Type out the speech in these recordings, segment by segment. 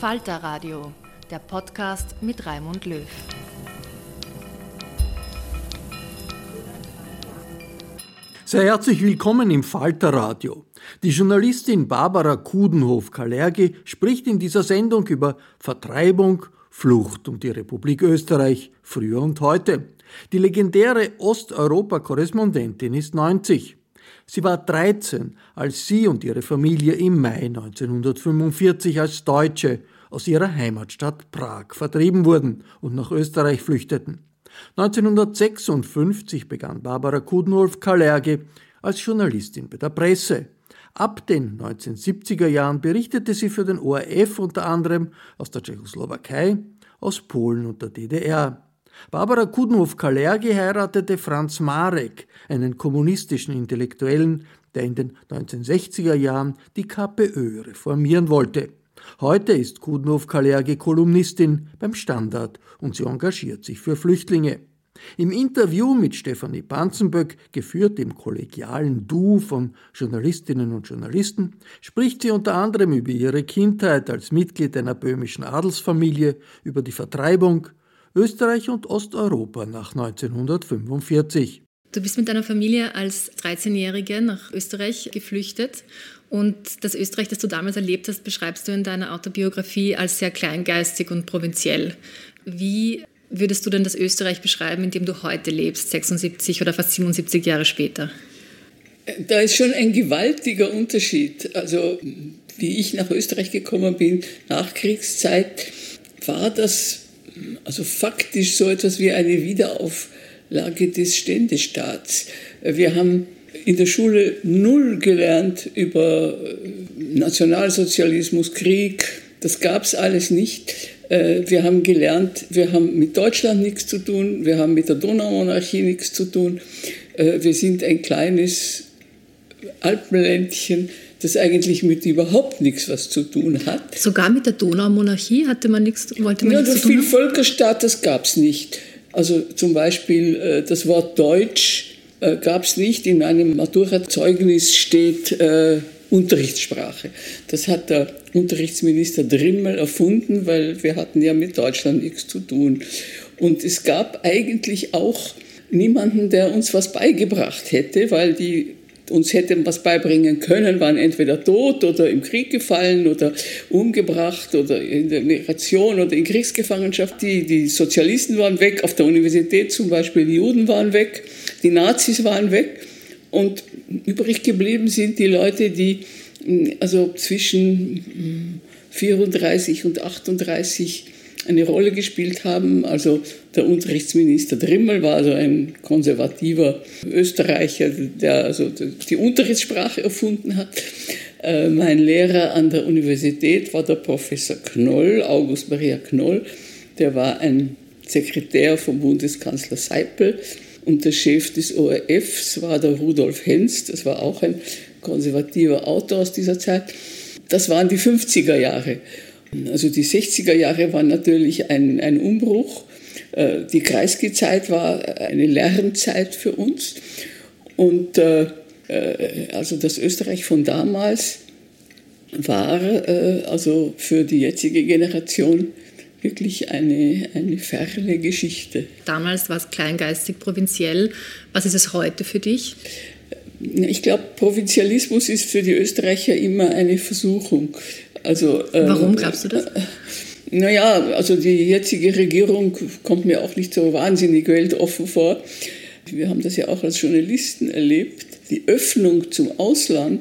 Falter Radio, der Podcast mit Raimund Löw. Sehr herzlich willkommen im Falter Radio. Die Journalistin Barbara Kudenhof-Kalergi spricht in dieser Sendung über Vertreibung, Flucht um die Republik Österreich, früher und heute. Die legendäre Osteuropa-Korrespondentin ist 90. Sie war 13, als sie und ihre Familie im Mai 1945 als Deutsche aus ihrer Heimatstadt Prag vertrieben wurden und nach Österreich flüchteten. 1956 begann Barbara Kudenholf-Kalerge als Journalistin bei der Presse. Ab den 1970er Jahren berichtete sie für den ORF unter anderem aus der Tschechoslowakei, aus Polen und der DDR. Barbara Kudenhof-Kalergi heiratete Franz Marek, einen kommunistischen Intellektuellen, der in den 1960er Jahren die KPÖ reformieren wollte. Heute ist Kudenhof-Kalergi Kolumnistin beim Standard und sie engagiert sich für Flüchtlinge. Im Interview mit Stefanie Panzenböck, geführt im kollegialen Du von Journalistinnen und Journalisten, spricht sie unter anderem über ihre Kindheit als Mitglied einer böhmischen Adelsfamilie, über die Vertreibung, Österreich und Osteuropa nach 1945. Du bist mit deiner Familie als 13-Jährige nach Österreich geflüchtet und das Österreich, das du damals erlebt hast, beschreibst du in deiner Autobiografie als sehr kleingeistig und provinziell. Wie würdest du denn das Österreich beschreiben, in dem du heute lebst, 76 oder fast 77 Jahre später? Da ist schon ein gewaltiger Unterschied. Also, wie ich nach Österreich gekommen bin, nach Kriegszeit, war das also faktisch so etwas wie eine Wiederauflage des Ständestaats. Wir haben in der Schule null gelernt über äh, Nationalsozialismus, Krieg. Das gab es alles nicht. Äh, wir haben gelernt, wir haben mit Deutschland nichts zu tun, wir haben mit der Donaumonarchie nichts zu tun. Äh, wir sind ein kleines Alpenländchen das eigentlich mit überhaupt nichts was zu tun hat. Sogar mit der Donaumonarchie hatte man nichts, wollte man ja, nichts zu tun viel Völkerstaat, das gab es nicht. Also zum Beispiel äh, das Wort Deutsch äh, gab es nicht. In meinem Matura-Zeugnis steht äh, Unterrichtssprache. Das hat der Unterrichtsminister Drimmel erfunden, weil wir hatten ja mit Deutschland nichts zu tun. Und es gab eigentlich auch niemanden, der uns was beigebracht hätte, weil die uns hätten was beibringen können, waren entweder tot oder im Krieg gefallen oder umgebracht oder in der Migration oder in Kriegsgefangenschaft. Die, die Sozialisten waren weg, auf der Universität zum Beispiel, die Juden waren weg, die Nazis waren weg. Und übrig geblieben sind die Leute, die also zwischen 34 und 38 eine Rolle gespielt haben. Also der Unterrichtsminister Drimmel war also ein konservativer Österreicher, der also die Unterrichtssprache erfunden hat. Äh, mein Lehrer an der Universität war der Professor Knoll, August Maria Knoll. Der war ein Sekretär vom Bundeskanzler Seipel. Und der Chef des ORFs war der Rudolf Henz, das war auch ein konservativer Autor aus dieser Zeit. Das waren die 50er Jahre. Also die 60er Jahre waren natürlich ein, ein Umbruch. Äh, die Kreisky-Zeit war eine Lernzeit für uns. Und äh, äh, also das Österreich von damals war also für die jetzige Generation wirklich eine, eine ferne Geschichte. Damals war es kleingeistig, provinziell. Was ist es heute für dich? Ich glaube, Provinzialismus ist für die Österreicher immer eine Versuchung. Also, ähm, Warum glaubst du das? Naja, also die jetzige Regierung kommt mir auch nicht so wahnsinnig weltoffen vor. Wir haben das ja auch als Journalisten erlebt. Die Öffnung zum Ausland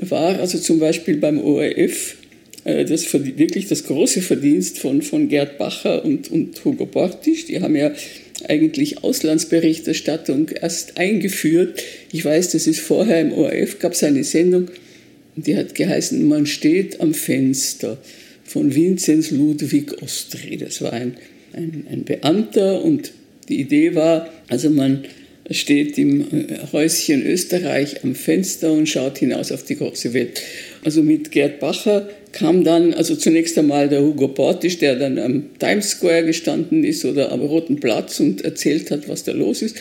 war also zum Beispiel beim ORF äh, das wirklich das große Verdienst von, von Gerd Bacher und, und Hugo Bortisch. Die haben ja eigentlich Auslandsberichterstattung erst eingeführt. Ich weiß, das ist vorher im ORF, gab es eine Sendung, die hat geheißen, man steht am Fenster von Vinzenz Ludwig Ostri. Das war ein, ein, ein Beamter und die Idee war, also man steht im Häuschen Österreich am Fenster und schaut hinaus auf die große Welt. Also mit Gerd Bacher kam dann, also zunächst einmal der Hugo Portisch, der dann am Times Square gestanden ist oder am Roten Platz und erzählt hat, was da los ist.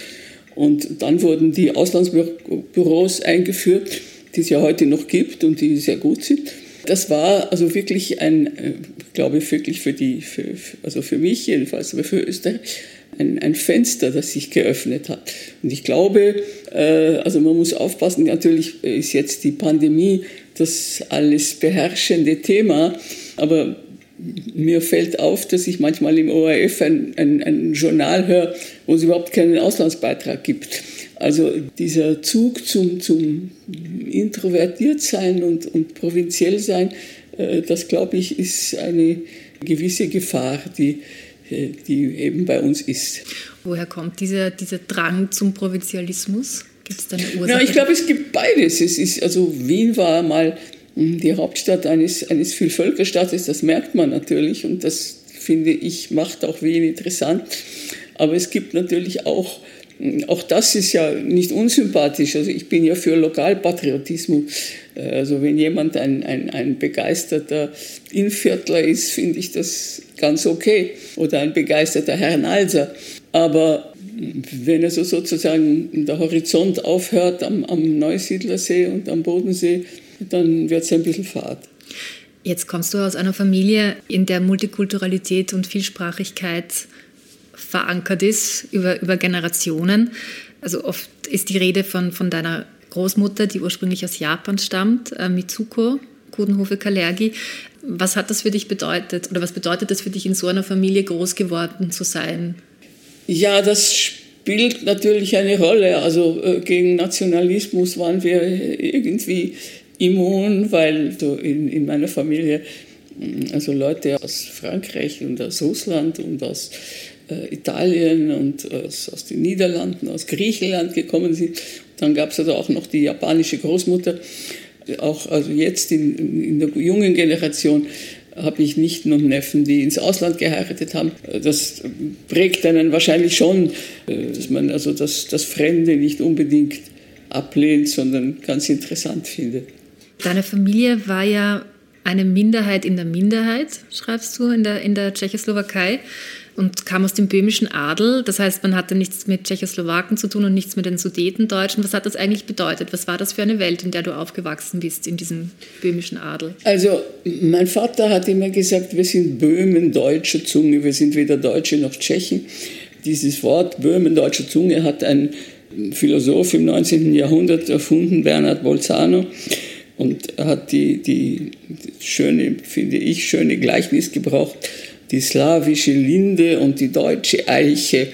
Und dann wurden die Auslandsbüros eingeführt die es ja heute noch gibt und die sehr gut sind. Das war also wirklich ein, äh, glaube ich, wirklich für die, für, also für mich jedenfalls, aber für Österreich, ein, ein Fenster, das sich geöffnet hat. Und ich glaube, äh, also man muss aufpassen, natürlich ist jetzt die Pandemie das alles beherrschende Thema, aber mir fällt auf, dass ich manchmal im ORF ein, ein, ein Journal höre, wo es überhaupt keinen Auslandsbeitrag gibt. Also dieser Zug zum, zum Introvertiertsein und, und provinziell sein, äh, das glaube ich, ist eine gewisse Gefahr, die, äh, die eben bei uns ist. Woher kommt dieser, dieser Drang zum Provinzialismus? Gibt es da eine Ursache? Ja, ich glaube, es gibt beides. Es ist, also Wien war mal hm, die Hauptstadt eines, eines Vielvölkerstaates, das merkt man natürlich und das finde ich macht auch Wien interessant. Aber es gibt natürlich auch auch das ist ja nicht unsympathisch. Also ich bin ja für Lokalpatriotismus. Also wenn jemand ein, ein, ein begeisterter Inviertler ist, finde ich das ganz okay. Oder ein begeisterter Herrnalser. Aber wenn also sozusagen der Horizont aufhört am, am Neusiedlersee und am Bodensee, dann wird es ein bisschen fad. Jetzt kommst du aus einer Familie, in der Multikulturalität und Vielsprachigkeit verankert ist über, über Generationen. Also oft ist die Rede von, von deiner Großmutter, die ursprünglich aus Japan stammt, äh, Mitsuko Kudenhofe Kalergi. Was hat das für dich bedeutet oder was bedeutet das für dich, in so einer Familie groß geworden zu sein? Ja, das spielt natürlich eine Rolle. Also äh, gegen Nationalismus waren wir irgendwie immun, weil so in, in meiner Familie also Leute aus Frankreich und aus Russland und aus Italien und aus, aus, den Niederlanden, aus Griechenland gekommen sind. Dann gab es also auch noch die japanische Großmutter. Auch also jetzt in, in der jungen Generation habe ich Nichten und Neffen, die ins Ausland geheiratet haben. Das prägt einen wahrscheinlich schon, äh, dass man also das, das Fremde nicht unbedingt ablehnt, sondern ganz interessant findet. Deine Familie war ja eine Minderheit in der Minderheit, schreibst du, in der, in der Tschechoslowakei und kam aus dem böhmischen Adel. Das heißt, man hatte nichts mit Tschechoslowaken zu tun und nichts mit den Sudetendeutschen. Was hat das eigentlich bedeutet? Was war das für eine Welt, in der du aufgewachsen bist, in diesem böhmischen Adel? Also, mein Vater hat immer gesagt, wir sind Böhmen deutscher Zunge, wir sind weder Deutsche noch Tschechen. Dieses Wort Böhmen deutscher Zunge hat ein Philosoph im 19. Jahrhundert erfunden, Bernhard Bolzano und hat die, die schöne, finde ich, schöne Gleichnis gebraucht die slawische Linde und die deutsche Eiche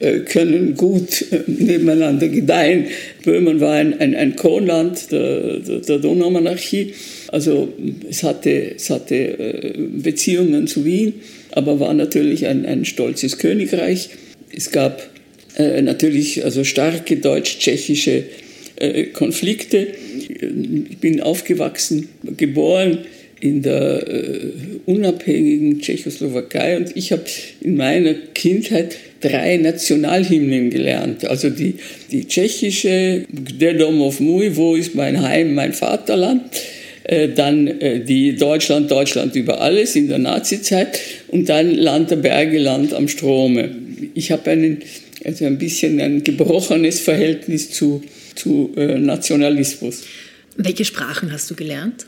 äh, können gut äh, nebeneinander gedeihen. Böhmen war ein, ein, ein Kronland der, der, der Donaumonarchie. Also es hatte, es hatte äh, Beziehungen zu Wien, aber war natürlich ein, ein stolzes Königreich. Es gab natürlich also starke deutsch-tschechische Konflikte. Ich bin aufgewachsen, geboren in der äh, unabhängigen Tschechoslowakei und ich habe in meiner Kindheit drei Nationalhymnen gelernt. Also die, die tschechische, Der Dom of Mui, wo ist mein Heim, mein Vaterland. Äh, dann äh, die Deutschland, Deutschland über alles in der Nazizeit und dann Land der Berge, Land am Strome. Ich habe also ein bisschen ein gebrochenes Verhältnis zu, zu äh, Nationalismus. Welche Sprachen hast du gelernt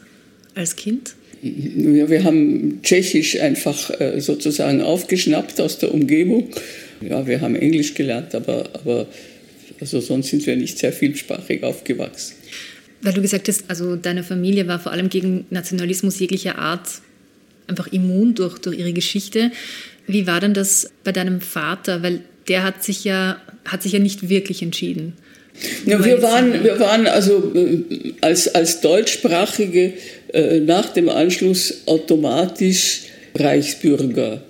als Kind? Ja, wir haben Tschechisch einfach äh, sozusagen aufgeschnappt aus der Umgebung. Ja, wir haben Englisch gelernt, aber, aber also sonst sind wir nicht sehr vielsprachig aufgewachsen. Weil du gesagt hast, also deine Familie war vor allem gegen Nationalismus jeglicher Art einfach immun durch, durch ihre Geschichte. Wie war denn das bei deinem Vater? Weil der hat sich ja, hat sich ja nicht wirklich entschieden. Ja, wir, waren, wir waren also äh, als, als Deutschsprachige äh, nach dem Anschluss automatisch Reichsbürger.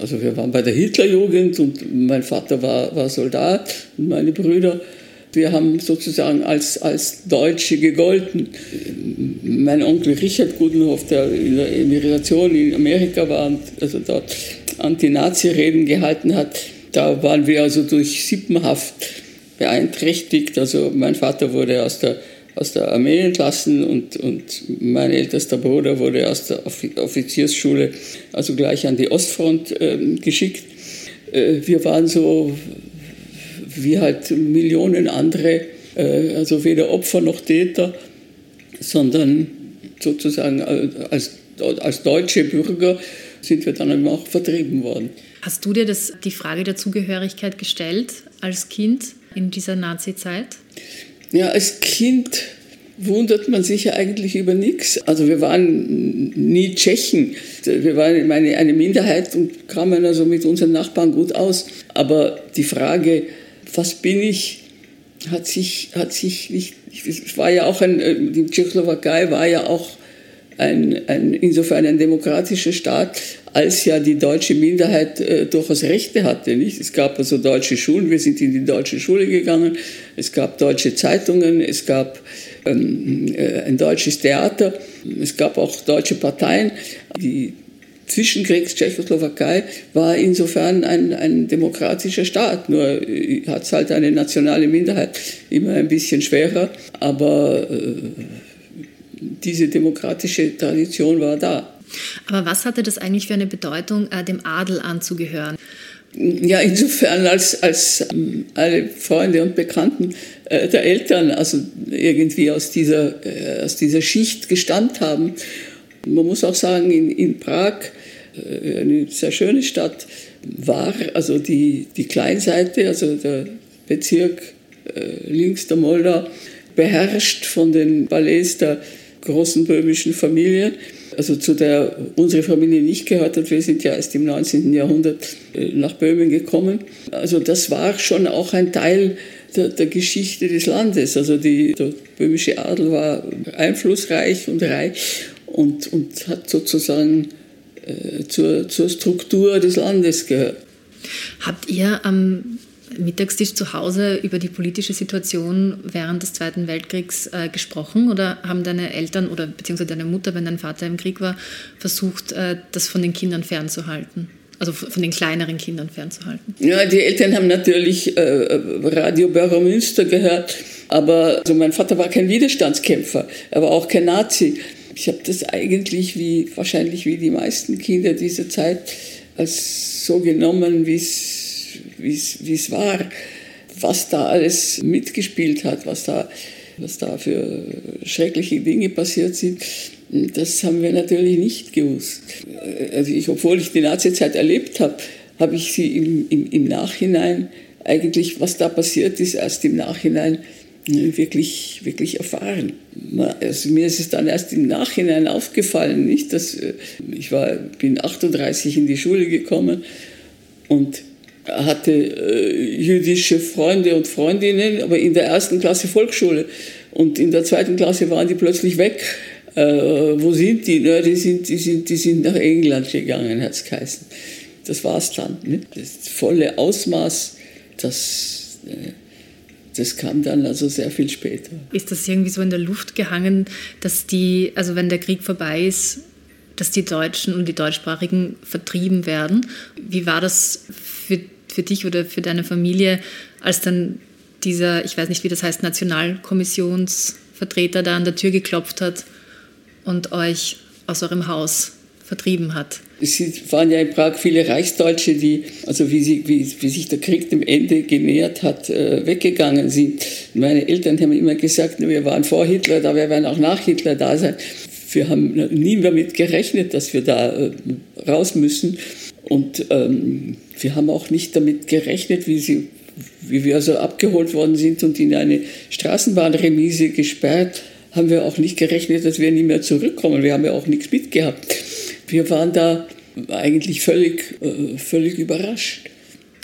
Also wir waren bei der Hitlerjugend und mein Vater war, war Soldat und meine Brüder. Wir haben sozusagen als, als Deutsche gegolten. Mein Onkel Richard Gudenhoff, der in der Emigration in Amerika war und also dort Anti-Nazi-Reden gehalten hat, da waren wir also durch Sippenhaft beeinträchtigt. Also mein Vater wurde aus der, aus der Armee entlassen und, und mein ältester Bruder wurde aus der Offiziersschule also gleich an die Ostfront äh, geschickt. Äh, wir waren so wie halt Millionen andere, äh, also weder Opfer noch Täter, sondern sozusagen als, als deutsche Bürger sind wir dann eben auch vertrieben worden. Hast du dir das, die Frage der Zugehörigkeit gestellt als Kind? In dieser Nazi-Zeit? Ja, als Kind wundert man sich ja eigentlich über nichts. Also wir waren nie Tschechen. Wir waren eine, eine Minderheit und kamen also mit unseren Nachbarn gut aus. Aber die Frage, was bin ich, hat sich, hat sich nicht, es war ja auch ein, die Tschechoslowakei war ja auch ein, ein, insofern ein demokratischer Staat, als ja die deutsche Minderheit äh, durchaus Rechte hatte. Nicht? Es gab also deutsche Schulen, wir sind in die deutsche Schule gegangen, es gab deutsche Zeitungen, es gab ähm, äh, ein deutsches Theater, es gab auch deutsche Parteien. Die Zwischenkriegs-Tschechoslowakei war insofern ein, ein demokratischer Staat, nur äh, hat es halt eine nationale Minderheit immer ein bisschen schwerer, aber äh, diese demokratische Tradition war da. Aber was hatte das eigentlich für eine Bedeutung, äh, dem Adel anzugehören? Ja, insofern, als, als ähm, alle Freunde und Bekannten äh, der Eltern also irgendwie aus dieser, äh, aus dieser Schicht gestammt haben. Man muss auch sagen, in, in Prag, eine sehr schöne Stadt, war also die, die Kleinseite, also der Bezirk links der Moldau, beherrscht von den Ballets der großen böhmischen Familien also zu der unsere Familie nicht gehört hat. Wir sind ja erst im 19. Jahrhundert äh, nach Böhmen gekommen. Also das war schon auch ein Teil der, der Geschichte des Landes. Also die, der böhmische Adel war einflussreich und reich und, und hat sozusagen äh, zur, zur Struktur des Landes gehört. Habt ihr am Mittagstisch zu Hause über die politische Situation während des Zweiten Weltkriegs äh, gesprochen oder haben deine Eltern oder beziehungsweise deine Mutter, wenn dein Vater im Krieg war, versucht, äh, das von den Kindern fernzuhalten? Also von den kleineren Kindern fernzuhalten? Ja, die Eltern haben natürlich äh, Radio Münster gehört, aber also mein Vater war kein Widerstandskämpfer, er war auch kein Nazi. Ich habe das eigentlich wie wahrscheinlich wie die meisten Kinder dieser Zeit als so genommen, wie es wie es war, was da alles mitgespielt hat, was da, was da für schreckliche Dinge passiert sind. Das haben wir natürlich nicht gewusst. Also ich, obwohl ich die Nazizeit erlebt habe, habe ich sie im, im, im Nachhinein eigentlich, was da passiert ist, erst im Nachhinein wirklich, wirklich erfahren. Also mir ist es dann erst im Nachhinein aufgefallen, nicht, dass äh, ich war, bin 38 in die Schule gekommen und hatte äh, jüdische Freunde und Freundinnen, aber in der ersten Klasse Volksschule und in der zweiten Klasse waren die plötzlich weg. Äh, wo sind die? Na, die, sind, die, sind, die sind nach England gegangen, hat es geheißen. Das war es dann. Ne? Das volle Ausmaß, das, äh, das kam dann also sehr viel später. Ist das irgendwie so in der Luft gehangen, dass die, also wenn der Krieg vorbei ist, dass die Deutschen und die Deutschsprachigen vertrieben werden? Wie war das für, für dich oder für deine Familie, als dann dieser, ich weiß nicht, wie das heißt, Nationalkommissionsvertreter da an der Tür geklopft hat und euch aus eurem Haus vertrieben hat? Es waren ja in Prag viele Reichsdeutsche, die, also wie, sie, wie, wie sich der Krieg dem Ende genähert hat, äh, weggegangen sind. Meine Eltern haben immer gesagt, wir waren vor Hitler da, wir werden auch nach Hitler da sein. Wir haben nie damit gerechnet, dass wir da äh, raus müssen. Und ähm, wir haben auch nicht damit gerechnet, wie, sie, wie wir also abgeholt worden sind und in eine Straßenbahnremise gesperrt, haben wir auch nicht gerechnet, dass wir nie mehr zurückkommen. Wir haben ja auch nichts mitgehabt. Wir waren da eigentlich völlig, äh, völlig überrascht.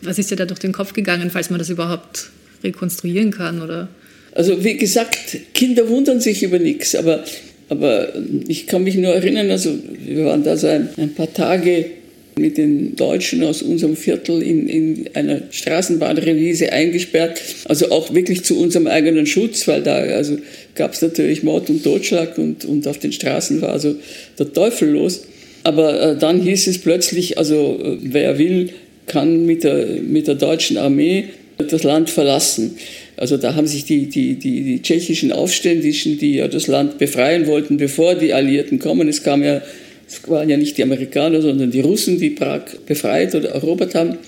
Was ist dir da durch den Kopf gegangen, falls man das überhaupt rekonstruieren kann? Oder? Also wie gesagt, Kinder wundern sich über nichts, aber, aber ich kann mich nur erinnern, also wir waren da so ein, ein paar Tage mit den Deutschen aus unserem Viertel in, in einer Straßenbahnremise eingesperrt. Also auch wirklich zu unserem eigenen Schutz, weil da also gab es natürlich Mord und Totschlag und, und auf den Straßen war also der Teufel los. Aber äh, dann hieß es plötzlich, also äh, wer will, kann mit der, mit der deutschen Armee das Land verlassen. Also da haben sich die, die, die, die tschechischen Aufständischen, die ja das Land befreien wollten, bevor die Alliierten kommen, es kam ja es waren ja nicht die Amerikaner, sondern die Russen, die Prag befreit oder erobert haben.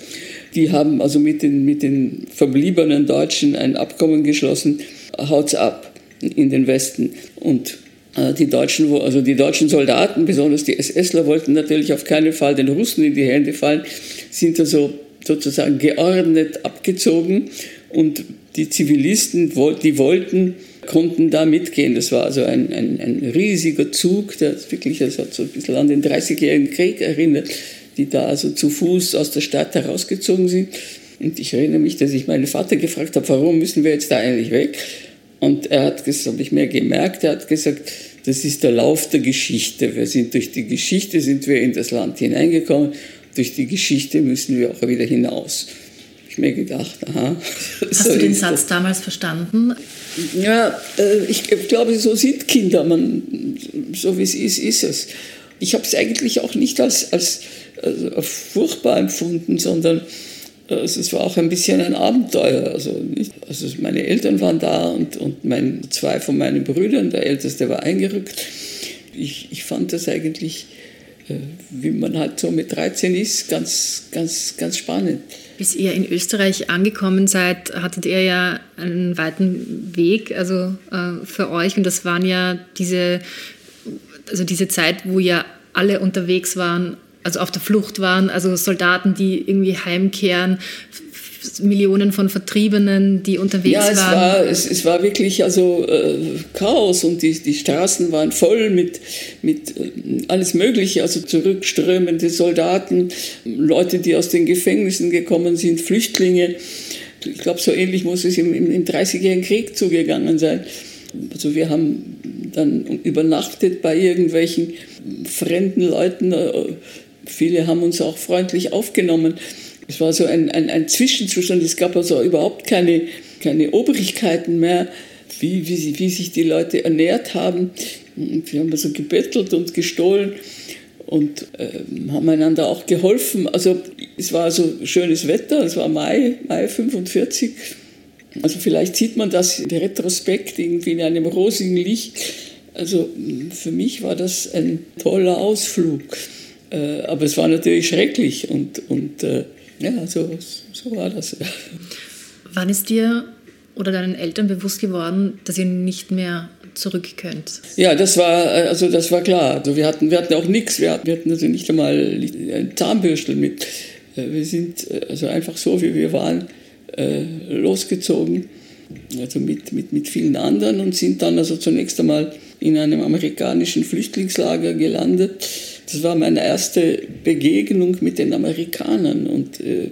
Die haben also mit den, mit den verbliebenen Deutschen ein Abkommen geschlossen, haut's ab in den Westen. Und äh, die deutschen, also die deutschen Soldaten, besonders die SSler, wollten natürlich auf keinen Fall den Russen in die Hände fallen, sind also sozusagen geordnet abgezogen und die Zivilisten, die wollten konnten da mitgehen. Das war also ein, ein, ein riesiger Zug, der wirklich, das hat so ein bisschen an den 30-jährigen Krieg erinnert, die da also zu Fuß aus der Stadt herausgezogen sind. Und ich erinnere mich, dass ich meinen Vater gefragt habe, warum müssen wir jetzt da eigentlich weg? Und er hat, das habe ich mir gemerkt, er hat gesagt, das ist der Lauf der Geschichte. Wir sind durch die Geschichte sind wir in das Land hineingekommen. Durch die Geschichte müssen wir auch wieder hinaus ich mir gedacht, aha. Hast so du den Satz das. damals verstanden? Ja, äh, ich glaube, so sind Kinder. Man, so wie es ist, ist es. Ich habe es eigentlich auch nicht als, als, als furchtbar empfunden, sondern also es war auch ein bisschen ein Abenteuer. Also, nicht, also meine Eltern waren da und, und mein, zwei von meinen Brüdern, der älteste war eingerückt. Ich, ich fand das eigentlich, äh, wie man halt so mit 13 ist, ganz, ganz, ganz spannend. Bis ihr in Österreich angekommen seid, hattet ihr ja einen weiten Weg also äh, für euch. Und das waren ja diese, also diese Zeit, wo ja alle unterwegs waren, also auf der Flucht waren, also Soldaten, die irgendwie heimkehren, Millionen von Vertriebenen, die unterwegs ja, es waren. War, es, es war wirklich also äh, Chaos und die, die Straßen waren voll mit, mit äh, alles Mögliche, also zurückströmende Soldaten, Leute, die aus den Gefängnissen gekommen sind, Flüchtlinge. Ich glaube, so ähnlich muss es im, im, im 30-jährigen Krieg zugegangen sein. Also wir haben dann übernachtet bei irgendwelchen fremden Leuten. Äh, viele haben uns auch freundlich aufgenommen. Es war so ein, ein, ein Zwischenzustand. Es gab also überhaupt keine, keine Obrigkeiten mehr, wie, wie, wie sich die Leute ernährt haben. Wir haben also gebettelt und gestohlen und äh, haben einander auch geholfen. Also es war also schönes Wetter, es war Mai, Mai 45. Also vielleicht sieht man das in Retrospekt irgendwie in einem rosigen Licht. Also für mich war das ein toller Ausflug. Äh, aber es war natürlich schrecklich und, und äh, ja, so, so war das. Wann ist dir oder deinen Eltern bewusst geworden, dass ihr nicht mehr zurück könnt? Ja, das war, also das war klar. Also wir, hatten, wir hatten auch nichts. Wir hatten, wir hatten also nicht einmal ein Zahnbürstel mit. Äh, wir sind äh, also einfach so, wie wir waren, äh, losgezogen. also mit, mit, mit vielen anderen und sind dann also zunächst einmal in einem amerikanischen Flüchtlingslager gelandet. Das war meine erste Begegnung mit den Amerikanern und äh,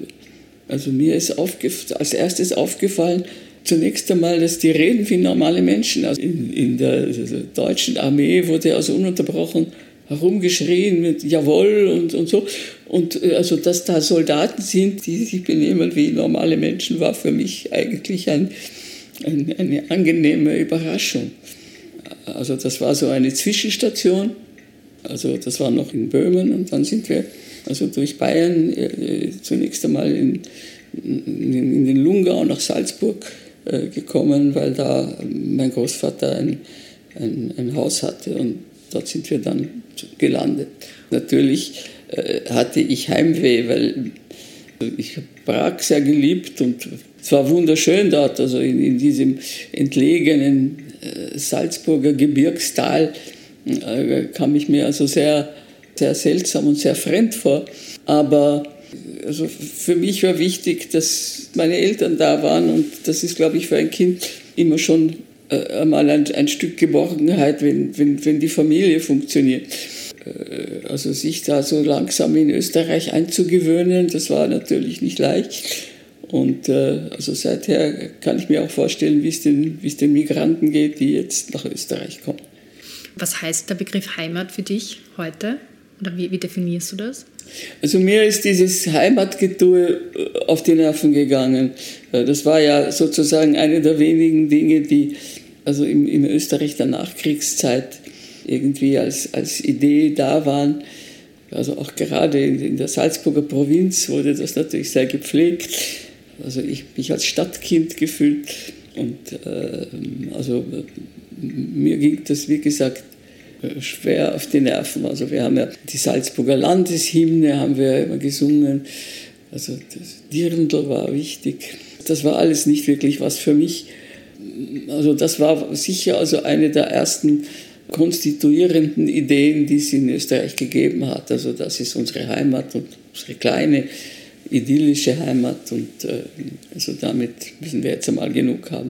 also mir ist als erstes aufgefallen, zunächst einmal, dass die reden wie normale Menschen. Also in, in der, also deutschen Armee wurde also ununterbrochen herumgeschrien mit Jawohl und, und so. Und äh, also, dass da Soldaten sind, die sich benehmen wie normale Menschen, war für mich eigentlich ein, ein, eine angenehme Überraschung. Also das war so eine Zwischenstation. Also das war noch in Böhmen und dann sind wir also durch Bayern äh, zunächst einmal in, in, in, den Lungau nach Salzburg äh, gekommen, weil da mein Großvater ein, ein, ein Haus hatte und dort sind wir dann gelandet. Natürlich äh, hatte ich Heimweh, weil ich Prag sehr geliebt und es war wunderschön dort, also in, in diesem entlegenen Salzburger Gebirgstal kam ich mir also sehr, sehr seltsam und sehr fremd vor. Aber also für mich war wichtig, dass meine Eltern da waren und das ist, glaube ich, für ein Kind immer schon äh, einmal ein, ein Stück Geborgenheit, wenn, wenn, wenn die Familie funktioniert. Äh, also sich da so langsam in Österreich einzugewöhnen, das war natürlich nicht leicht. Und äh, also seither kann ich mir auch vorstellen, wie den, wie es den Migranten geht, die jetzt nach Österreich kommen. Was heißt der Begriff Heimat für dich heute? Oder wie, wie definierst du das? Also mir ist dieses Heimatgetue auf die Nerven gegangen. Das war ja sozusagen eine der wenigen Dinge, die also im, im Österreich der Nachkriegszeit irgendwie als, als Idee da waren. Also auch gerade in, in der Salzburger Provinz wurde das natürlich sehr gepflegt. Also ich mich als Stadtkind gefühlt und äh, also mir ging das wie gesagt schwer auf die Nerven. Also wir haben ja die Salzburger Landeshymne haben wir immer gesungen. Also das Dirndl war wichtig. Das war alles nicht wirklich was für mich. Also das war sicher also eine der ersten konstituierenden Ideen, die es in Österreich gegeben hat. Also das ist unsere Heimat und unsere kleine idyllische Heimat und äh, also damit müssen wir jetzt einmal genug haben.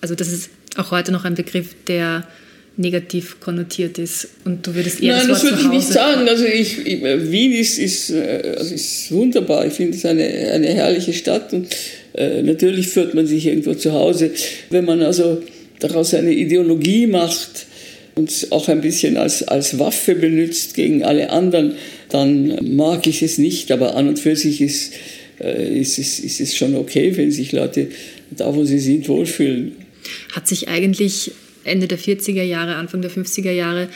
Also das ist auch heute noch ein Begriff, der negativ konnotiert ist und du würdest eher Nein, das, das würde ich nicht sagen. Also ich, Wien ist, ist, äh, also ist wunderbar. Ich finde es eine, eine herrliche Stadt und äh, natürlich fühlt man sich irgendwo zu Hause. Wenn man also daraus eine Ideologie macht und auch ein bisschen als, als Waffe benutzt gegen alle anderen, dann mag ich es nicht. Aber an und für sich ist, äh, ist, es, ist es schon okay, wenn sich Leute da, wo sie sind, wohlfühlen. Hat sich eigentlich Ende der 40er Jahre, Anfang der 50er Jahre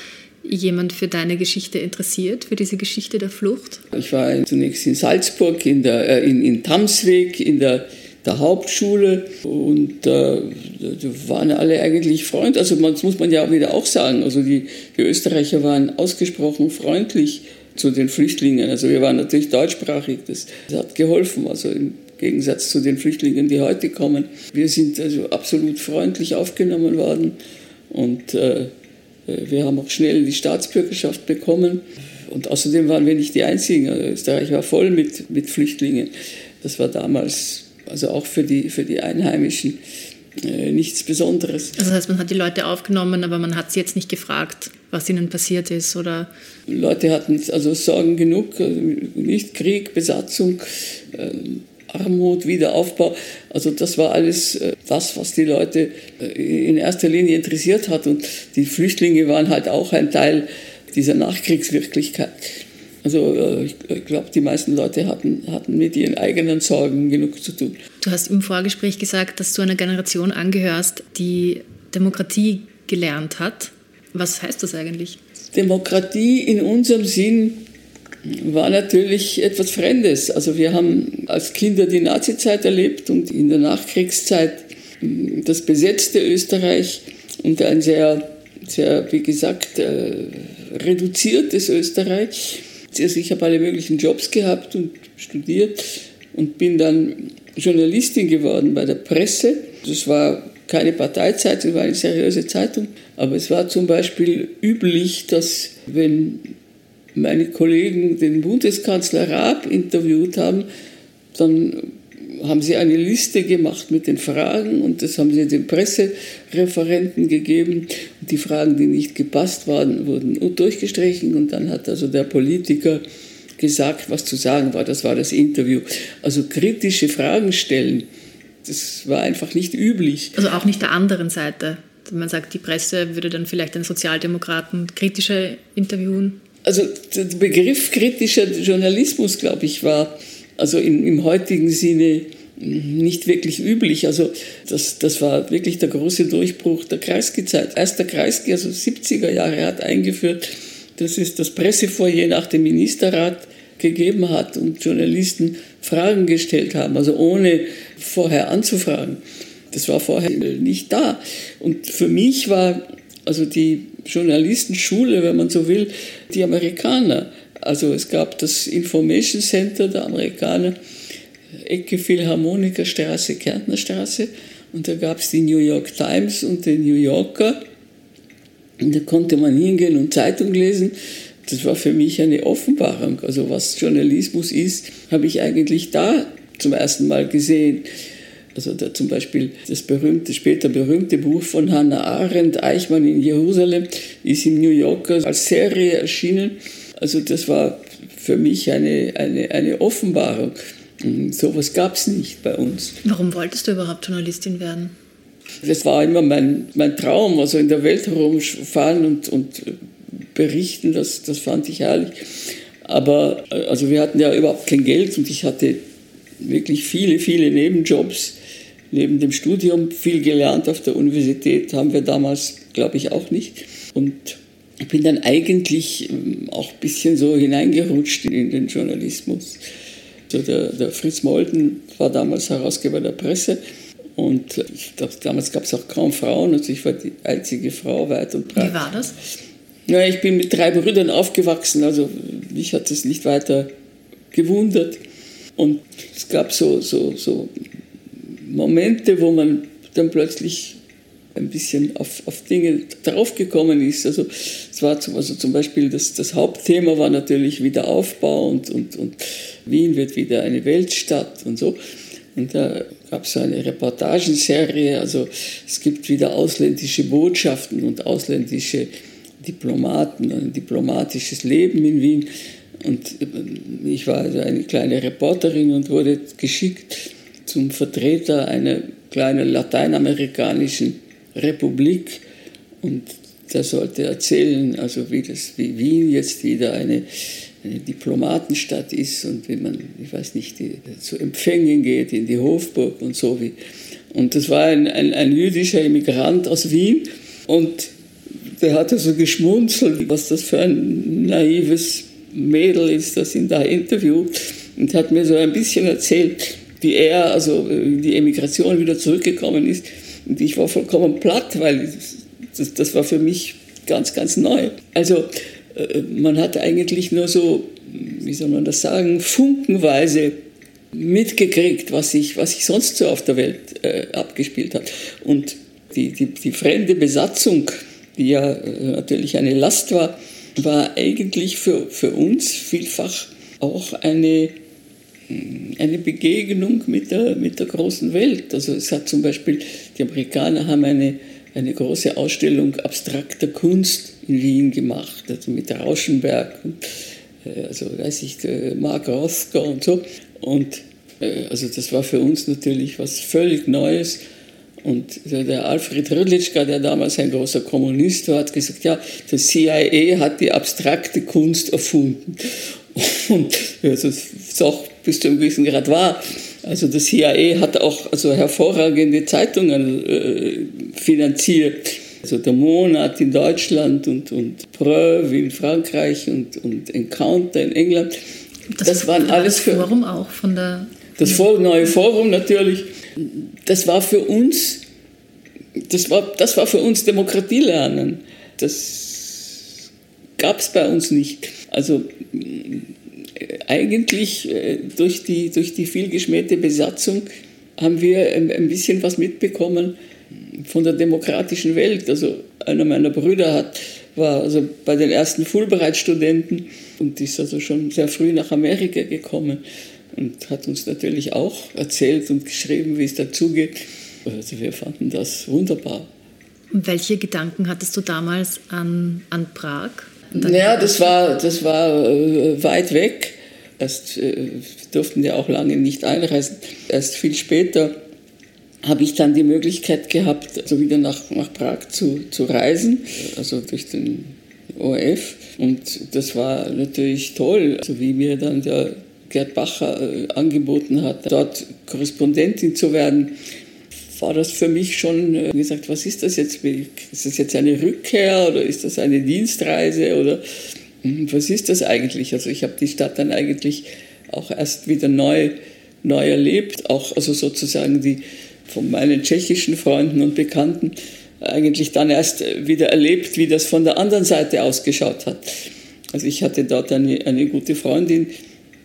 jemand für deine Geschichte interessiert, für diese Geschichte der Flucht? Ich war zunächst in Salzburg, in, der, äh, in, in Tamsweg, in der, der Hauptschule und äh, da waren alle eigentlich freundlich. Also das muss man ja wieder auch sagen. Also die, die Österreicher waren ausgesprochen freundlich zu den Flüchtlingen. Also wir waren natürlich deutschsprachig, das, das hat geholfen. Also im Gegensatz zu den Flüchtlingen, die heute kommen. Wir sind also absolut freundlich aufgenommen worden und äh, wir haben auch schnell die Staatsbürgerschaft bekommen. Und außerdem waren wir nicht die Einzigen. Also Österreich war voll mit, mit Flüchtlingen. Das war damals also auch für die, für die Einheimischen äh, nichts Besonderes. Also das heißt, man hat die Leute aufgenommen, aber man hat sie jetzt nicht gefragt, was ihnen passiert ist, oder? Leute hatten also Sorgen genug, also nicht Krieg, Besatzung, äh, Armut, Wiederaufbau. Also das war alles äh, das, was die Leute äh, in erster Linie interessiert hat. Und die Flüchtlinge waren halt auch ein Teil dieser Nachkriegswirklichkeit. Also äh, ich glaube, die meisten Leute hatten, hatten mit ihren eigenen Sorgen genug zu tun. Du hast im Vorgespräch gesagt, dass du einer Generation angehörst, die Demokratie gelernt hat. Was heißt das eigentlich? Demokratie in unserem Sinn war natürlich etwas Fremdes. Also wir haben als Kinder die Nazizeit erlebt und in der Nachkriegszeit hm, das besetzte Österreich und ein sehr, sehr wie gesagt, äh, reduziertes Österreich. Also ich habe alle möglichen Jobs gehabt und studiert und bin dann Journalistin geworden bei der Presse. Das war keine Parteizeitung, es war eine seriöse Zeitung. Aber es war zum Beispiel üblich, dass wenn meine Kollegen den Bundeskanzler Raab interviewt haben, dann haben sie eine Liste gemacht mit den Fragen und das haben sie den Pressereferenten gegeben. Und die Fragen, die nicht gepasst waren, wurden durchgestrichen und dann hat also der Politiker gesagt, was zu sagen war. Das war das Interview. Also kritische Fragen stellen, das war einfach nicht üblich. Also auch nicht der anderen Seite. Man sagt, die Presse würde dann vielleicht den Sozialdemokraten kritischer interviewen. Also der Begriff kritischer Journalismus, glaube ich, war also im, im heutigen Sinne nicht wirklich üblich. Also das, das war wirklich der große Durchbruch der Kreisky-Zeit. Erst der Kreisky, also 70er Jahre, hat eingeführt, dass es das Pressefoyer nach dem Ministerrat gegeben hat und Journalisten Fragen gestellt haben, also ohne vorher anzufragen. Das war vorher nicht da. Und für mich war also die Journalistenschule, wenn man so will, die Amerikaner. Also es gab das Information Center der Amerikaner, Ecke Philharmonikerstraße, Kärntnerstraße. Und da gab es die New York Times und den New Yorker. Und da konnte man hingehen und Zeitung lesen. Das war für mich eine Offenbarung. Also was Journalismus ist, habe ich eigentlich da zum ersten Mal gesehen. Also da zum Beispiel das berühmte, später berühmte Buch von Hannah Arendt, Eichmann in Jerusalem, ist im New Yorker als Serie erschienen. Also das war für mich eine, eine, eine Offenbarung. Sowas gab es nicht bei uns. Warum wolltest du überhaupt Journalistin werden? Das war immer mein, mein Traum, also in der Welt herumfahren und, und berichten, das, das fand ich herrlich. Aber also wir hatten ja überhaupt kein Geld und ich hatte wirklich viele, viele Nebenjobs neben dem Studium. Viel gelernt auf der Universität haben wir damals, glaube ich, auch nicht. Und ich bin dann eigentlich ähm, auch ein bisschen so hineingerutscht in den Journalismus. Also der, der Fritz Molden war damals Herausgeber der Presse und ich glaub, damals gab es auch kaum Frauen, also ich war die einzige Frau weit und breit. Wie war das? Ja, ich bin mit drei Brüdern aufgewachsen, also mich hat es nicht weiter gewundert. Und es gab so, so, so Momente, wo man dann plötzlich ein bisschen auf, auf Dinge draufgekommen ist. Also es war zum, also zum Beispiel das, das Hauptthema war natürlich Wiederaufbau und, und, und Wien wird wieder eine Weltstadt und so. Und da gab es so eine Reportagenserie, also es gibt wieder ausländische Botschaften und ausländische Diplomaten, ein diplomatisches Leben in Wien. Und ich war also eine kleine Reporterin und wurde geschickt zum Vertreter einer kleinen lateinamerikanischen Republik. Und der sollte erzählen, also wie, das, wie Wien jetzt wieder eine, eine Diplomatenstadt ist und wie man, ich weiß nicht, die, zu Empfängen geht in die Hofburg und so wie. Und das war ein, ein, ein jüdischer Immigrant aus Wien und der hatte so geschmunzelt, was das für ein naives Mädel ist, das ihn da interviewt und hat mir so ein bisschen erzählt, wie er, also die Emigration wieder zurückgekommen ist. Und ich war vollkommen platt, weil das, das war für mich ganz, ganz neu. Also äh, man hat eigentlich nur so, wie soll man das sagen, funkenweise mitgekriegt, was sich was ich sonst so auf der Welt äh, abgespielt hat. Und die, die, die fremde Besatzung, die ja äh, natürlich eine Last war, war eigentlich für, für uns vielfach auch eine, eine Begegnung mit der, mit der großen Welt. Also es hat zum Beispiel, die Amerikaner haben eine, eine große Ausstellung abstrakter Kunst in Wien gemacht, also mit Rauschenberg und äh, also weiß ich, Mark Rothko und so. Und äh, also das war für uns natürlich was völlig Neues. Und der Alfred Rudlitschka, der damals ein großer Kommunist war, hat gesagt, ja, das CIA hat die abstrakte Kunst erfunden. Und das ist auch bis zu einem gewissen Grad wahr. Also das CIA hat auch also hervorragende Zeitungen äh, finanziert. Also der Monat in Deutschland und, und Preuve in Frankreich und, und Encounter in England. Das, das waren alles für. Das Forum auch von der. Das neue Forum natürlich. Das war für uns, das war, das war für uns Demokratie lernen. Das gab es bei uns nicht. Also eigentlich äh, durch die, durch die vielgeschmähte Besatzung haben wir ein bisschen was mitbekommen von der demokratischen Welt. Also einer meiner Brüder hat, war also bei den ersten Fulbright-Studenten und ist also schon sehr früh nach Amerika gekommen und hat uns natürlich auch erzählt und geschrieben, wie es dazugeht. Also wir fanden das wunderbar. Welche Gedanken hattest du damals an, an Prag? Naja, das war, das war äh, weit weg. Erst äh, durften wir auch lange nicht einreisen. Erst viel später habe ich dann die Möglichkeit gehabt, also wieder nach, nach Prag zu, zu reisen, also durch den ORF. Und das war natürlich toll, also wie mir dann der Gerd Bacher äh, angeboten hat, dort Korrespondentin zu werden, war das für mich schon äh, gesagt, was ist das jetzt? Ist das jetzt eine Rückkehr oder ist das eine Dienstreise oder was ist das eigentlich? Also ich habe die Stadt dann eigentlich auch erst wieder neu, neu erlebt, auch also sozusagen die von meinen tschechischen Freunden und Bekannten eigentlich dann erst wieder erlebt, wie das von der anderen Seite ausgeschaut hat. Also ich hatte dort eine, eine gute Freundin,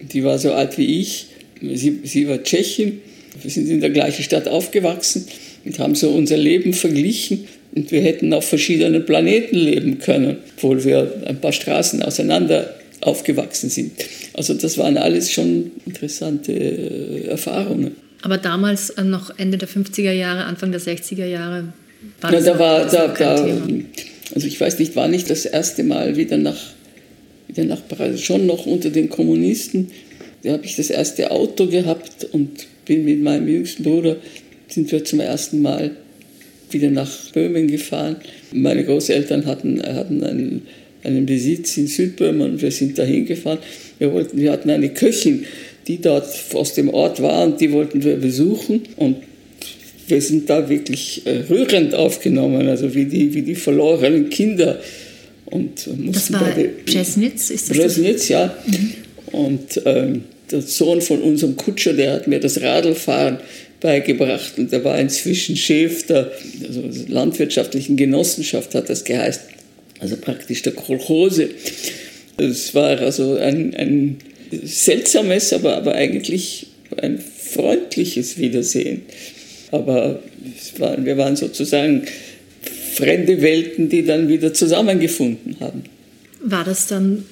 die war so alt wie ich, sie, sie war Tschechin, wir sind in der gleichen Stadt aufgewachsen und haben so unser Leben verglichen und wir hätten auf verschiedenen Planeten leben können, obwohl wir ein paar Straßen auseinander aufgewachsen sind. Also das waren alles schon interessante äh, Erfahrungen. Aber damals äh, noch Ende der 50er Jahre, Anfang der 60er Jahre war das, ja, da war, da, da, Also ich weiß nicht, war nicht das erste Mal wieder nach, wieder nach Paris, schon noch unter den Kommunisten. Da habe ich das erste Auto gehabt und bin mit meinem jüngsten Bruder, sind wir zum ersten Mal wieder nach Böhmen gefahren. Meine Großeltern hatten, hatten einen, einen Besitz in Südböhmen und wir sind dahin gefahren. Wir, wollten, wir hatten eine Köchin, die dort aus dem Ort war und die wollten wir besuchen. Und wir sind da wirklich äh, rührend aufgenommen, also wie die, wie die verlorenen Kinder. Und das war Bresnitz, ist das? Bresnitz, ja. Mhm. Und ähm, der Sohn von unserem Kutscher, der hat mir das Radlfahren beigebracht und der war inzwischen Chef der also landwirtschaftlichen Genossenschaft, hat das geheißen. Also praktisch der Kolchose. Es war also ein, ein seltsames, aber, aber eigentlich ein freundliches Wiedersehen. Aber war, wir waren sozusagen fremde Welten, die dann wieder zusammengefunden haben. War das dann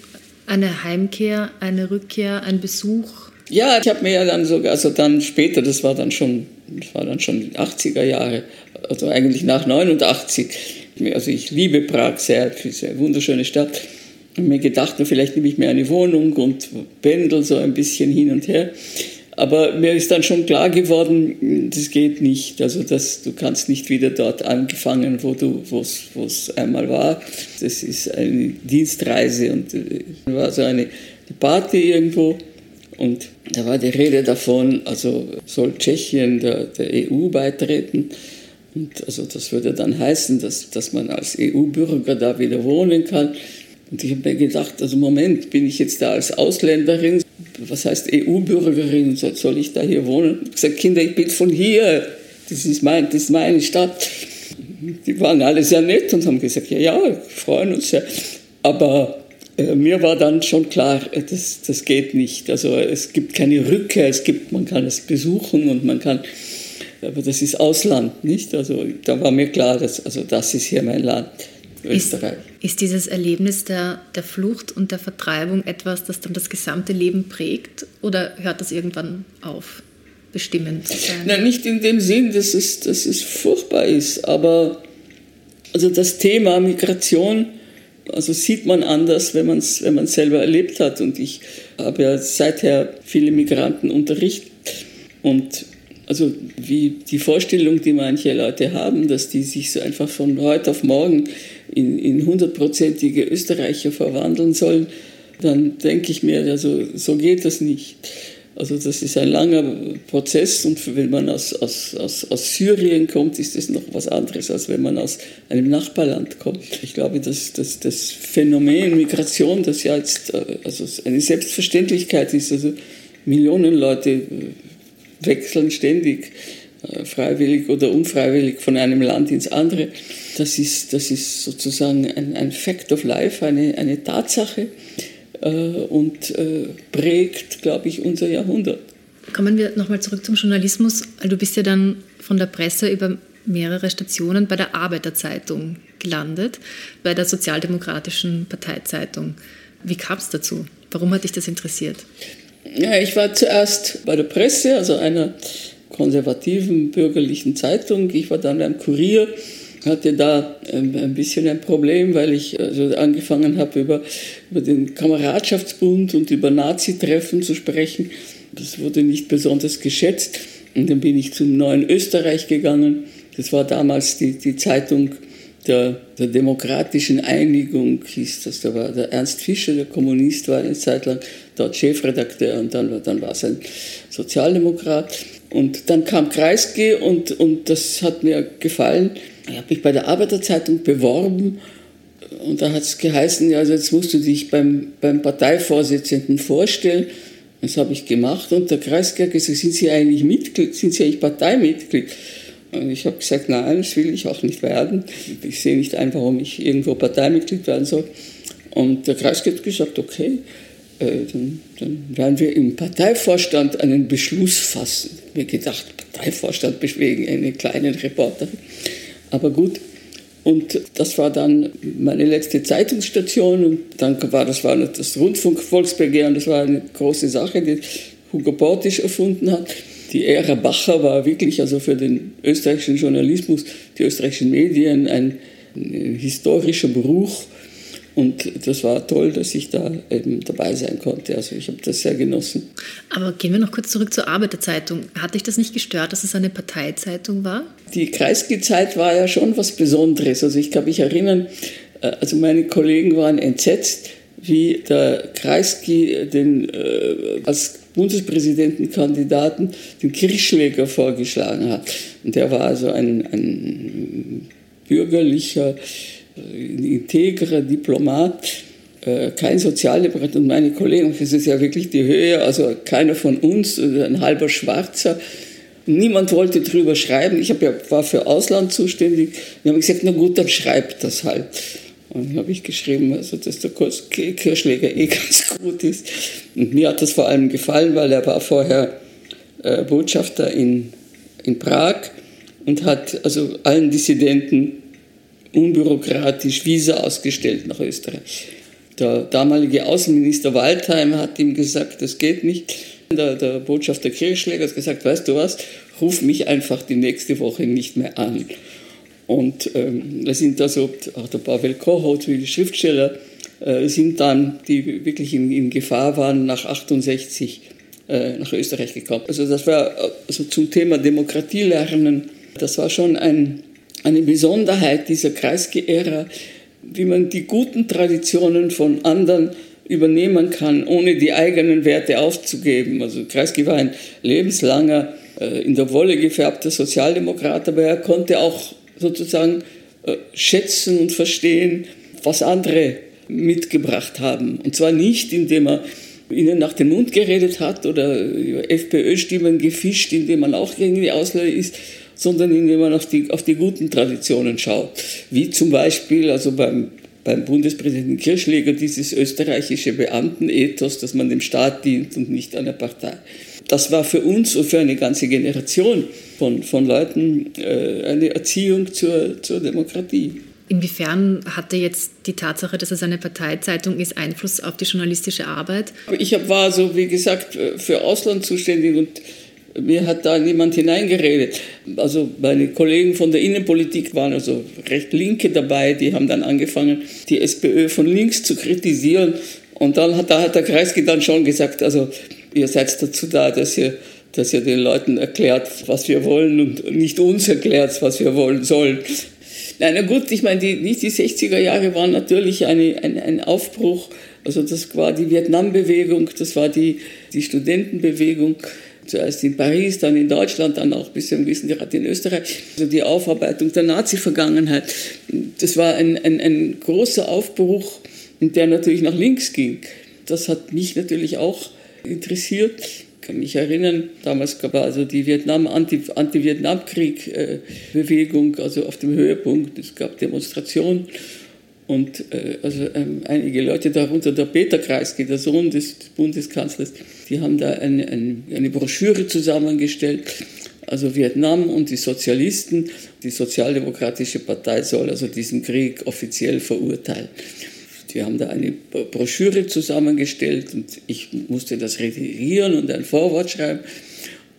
eine Heimkehr, eine Rückkehr, ein Besuch? Ja, ich habe mir ja dann sogar, also dann später, das war dann schon, das war dann schon 80er Jahre, also eigentlich nach 89. Also ich liebe Prag sehr, eine wunderschöne Stadt habe mir gedacht, vielleicht nehme ich mir eine Wohnung und pendel so ein bisschen hin und her. Aber mir ist dann schon klar geworden, das geht nicht. Also das, du kannst nicht wieder dort angefangen, wo du, wo es einmal war. Das ist eine Dienstreise und es äh, war so eine Party irgendwo. Und da war die Rede davon, also soll Tschechien der, der EU beitreten. Und also das würde dann heißen, dass, dass man als EU-Bürger da wieder wohnen kann. Und ich habe mir gedacht, also Moment, bin ich jetzt da als Ausländerin, was heißt EU-Bürgerin, soll ich da hier wohnen? Ich gesagt, Kinder, ich bin von hier, das ist, mein, das ist meine Stadt. Die waren alle sehr nett und haben gesagt, ja, ja, freuen uns sehr. Aber mir war dann schon klar, äh, das, das geht nicht. Also es gibt keine Rückkehr, es gibt, man kann es besuchen und man kann, aber das ist Ausland, nicht? Also da war mir klar, dass, also das ist hier mein Land. Österreich. Ist, ist dieses Erlebnis der, der Flucht und der Vertreibung etwas, das dann das gesamte Leben prägt oder hört das irgendwann auf, bestimmend zu sein? Nein, nicht in dem Sinn, dass es, dass es furchtbar ist, aber also das Thema Migration also sieht man anders, wenn man es wenn selber erlebt hat. Und ich habe ja seither viele Migranten unterrichtet. Und also wie die Vorstellung, die manche Leute haben, dass die sich so einfach von heute auf morgen in hundertprozentige Österreicher verwandeln sollen, dann denke ich mir, also so geht das nicht. Also das ist ein langer Prozess und wenn man aus, aus, aus, aus Syrien kommt, ist das noch was anderes, als wenn man aus einem Nachbarland kommt. Ich glaube, dass, dass das Phänomen Migration, das ja jetzt äh, also eine Selbstverständlichkeit ist, also Millionen Leute äh, wechseln ständig, äh, freiwillig oder unfreiwillig von einem Land ins andere, das ist, das ist sozusagen ein, ein Fact of Life, eine, eine Tatsache und äh, prägt, glaube ich, unser Jahrhundert. Kommen wir nochmal zurück zum Journalismus. Du bist ja dann von der Presse über mehrere Stationen bei der Arbeiterzeitung gelandet, bei der Sozialdemokratischen Parteizeitung. Wie kam es dazu? Warum hat dich das interessiert? Ja, ich war zuerst bei der Presse, also einer konservativen bürgerlichen Zeitung. Ich war dann beim Kurier hatte da ähm, ein bisschen ein Problem, weil ich also angefangen habe, über, über den Kameradschaftsbund und über Nazi-Treffen zu sprechen. Das wurde nicht besonders geschätzt. Und dann bin ich zum Neuen Österreich gegangen. Das war damals die, die Zeitung der, der demokratischen Einigung, hieß das. Da war der Ernst Fischer, der Kommunist, war eine Zeit lang dort Chefredakteur und dann, dann war es ein Sozialdemokrat. Und dann kam Kreisky und, und das hat mir gefallen. Ich habe mich bei der Arbeiterzeitung beworben und da hat es geheißen, ja, also jetzt musst du dich beim, beim Parteivorsitzenden vorstellen. Das habe ich gemacht und der hat gesagt, sind Sie eigentlich Mitglied, sind Sie eigentlich Parteimitglied? Und ich habe gesagt, nein, das will ich auch nicht werden. Ich sehe nicht ein, warum ich irgendwo Parteimitglied werden soll. Und der Kreisky hat gesagt, okay, äh, dann, dann, werden wir im Parteivorstand einen Beschluss fassen. Ich mir gedacht, Parteivorstand wegen einer kleinen Reporterin. Aber gut. Und das war dann meine letzte Zeitungsstation. Und dann war das, war das Rundfunkvolksbegehren, das war eine große Sache, die Hugo Bortisch erfunden hat. Die Ära Bacher war wirklich also für den österreichischen Journalismus, die österreichischen Medien ein, ein historischer Bruch und das war toll, dass ich da eben dabei sein konnte. Also ich habe das sehr genossen. Aber gehen wir noch kurz zurück zur Arbeiterzeitung. Hat dich das nicht gestört, dass es eine Parteizeitung war? Die Kreisky-Zeit war ja schon was Besonderes. Also ich kann mich erinnern, äh, also meine Kollegen waren entsetzt, wie der Kreisky den, äh, als Bundespräsidentenkandidaten den Kirchschläger vorgeschlagen hat. Und der war also ein, ein bürgerlicher, integrer Diplomat, äh, kein Sozialdemokrat und meine Kollegen, das ist ja wirklich die Höhe, also keiner von uns, ein halber Schwarzer. Niemand wollte drüber schreiben. Ich war für Ausland zuständig. Wir haben gesagt, na gut, dann schreibt das halt. Und dann habe ich geschrieben, also, dass der Kirschläger eh ganz gut ist. Und mir hat das vor allem gefallen, weil er war vorher äh, Botschafter in, in Prag und hat also allen Dissidenten unbürokratisch Visa ausgestellt nach Österreich. Der damalige Außenminister Waldheim hat ihm gesagt, das geht nicht. Der, der Botschafter Kirchschläger hat gesagt, weißt du was, ruf mich einfach die nächste Woche nicht mehr an. Und ähm, da sind also auch der Pavel Kohout, wie die Schriftsteller, äh, sind dann, die wirklich in, in Gefahr waren, nach 68 äh, nach Österreich gekommen. Also das war also zum Thema Demokratie lernen, das war schon ein eine Besonderheit dieser Kreisky-Ära, wie man die guten Traditionen von anderen übernehmen kann, ohne die eigenen Werte aufzugeben. Also Kreisky war ein lebenslanger, äh, in der Wolle gefärbter Sozialdemokrat, aber er konnte auch sozusagen äh, schätzen und verstehen, was andere mitgebracht haben. Und zwar nicht, indem er ihnen nach dem Mund geredet hat oder FPÖ-Stimmen gefischt, indem man auch gegen die Ausländer ist, sondern indem man auf die, auf die guten Traditionen schaut. Wie zum Beispiel also beim, beim Bundespräsidenten Kirchschläger dieses österreichische Beamtenethos, dass man dem Staat dient und nicht einer Partei. Das war für uns und für eine ganze Generation von, von Leuten äh, eine Erziehung zur, zur Demokratie. Inwiefern hatte jetzt die Tatsache, dass es eine Parteizeitung ist, Einfluss auf die journalistische Arbeit? Ich war so, wie gesagt, für Ausland zuständig und mir hat da niemand hineingeredet. Also meine Kollegen von der Innenpolitik waren also recht Linke dabei, die haben dann angefangen, die SPÖ von links zu kritisieren. Und dann hat, da hat der Kreisky dann schon gesagt, also ihr seid dazu da, dass ihr, dass ihr den Leuten erklärt, was wir wollen und nicht uns erklärt, was wir wollen sollen. Nein, na gut, ich meine, die, nicht die 60er Jahre waren natürlich eine, ein, ein Aufbruch Also das war die Vietnam-Bewegung, das war die, die Studentenbewegung, zuerst in Paris, dann in Deutschland, dann auch bis zu einem gewissen Grad in Österreich. Also die Aufarbeitung der Nazi-Vergangenheit, das war ein, ein, ein großer Aufbruch, der natürlich nach links ging. Das hat mich natürlich auch interessiert. Ich kann mich erinnern, damals gab es also die Vietnam, Anti-Vietnamkrieg-Bewegung, also auf dem Höhepunkt. Es gab Demonstrationen und äh, also ähm, einige Leute, darunter der Peter Kreisky, der Sohn des Bundeskanzlers, die haben da eine, eine, eine Broschüre zusammengestellt. Also Vietnam und die Sozialisten, die Sozialdemokratische Partei soll also diesen Krieg offiziell verurteilen. Die haben da eine Broschüre zusammengestellt und ich musste das redigieren und ein Vorwort schreiben.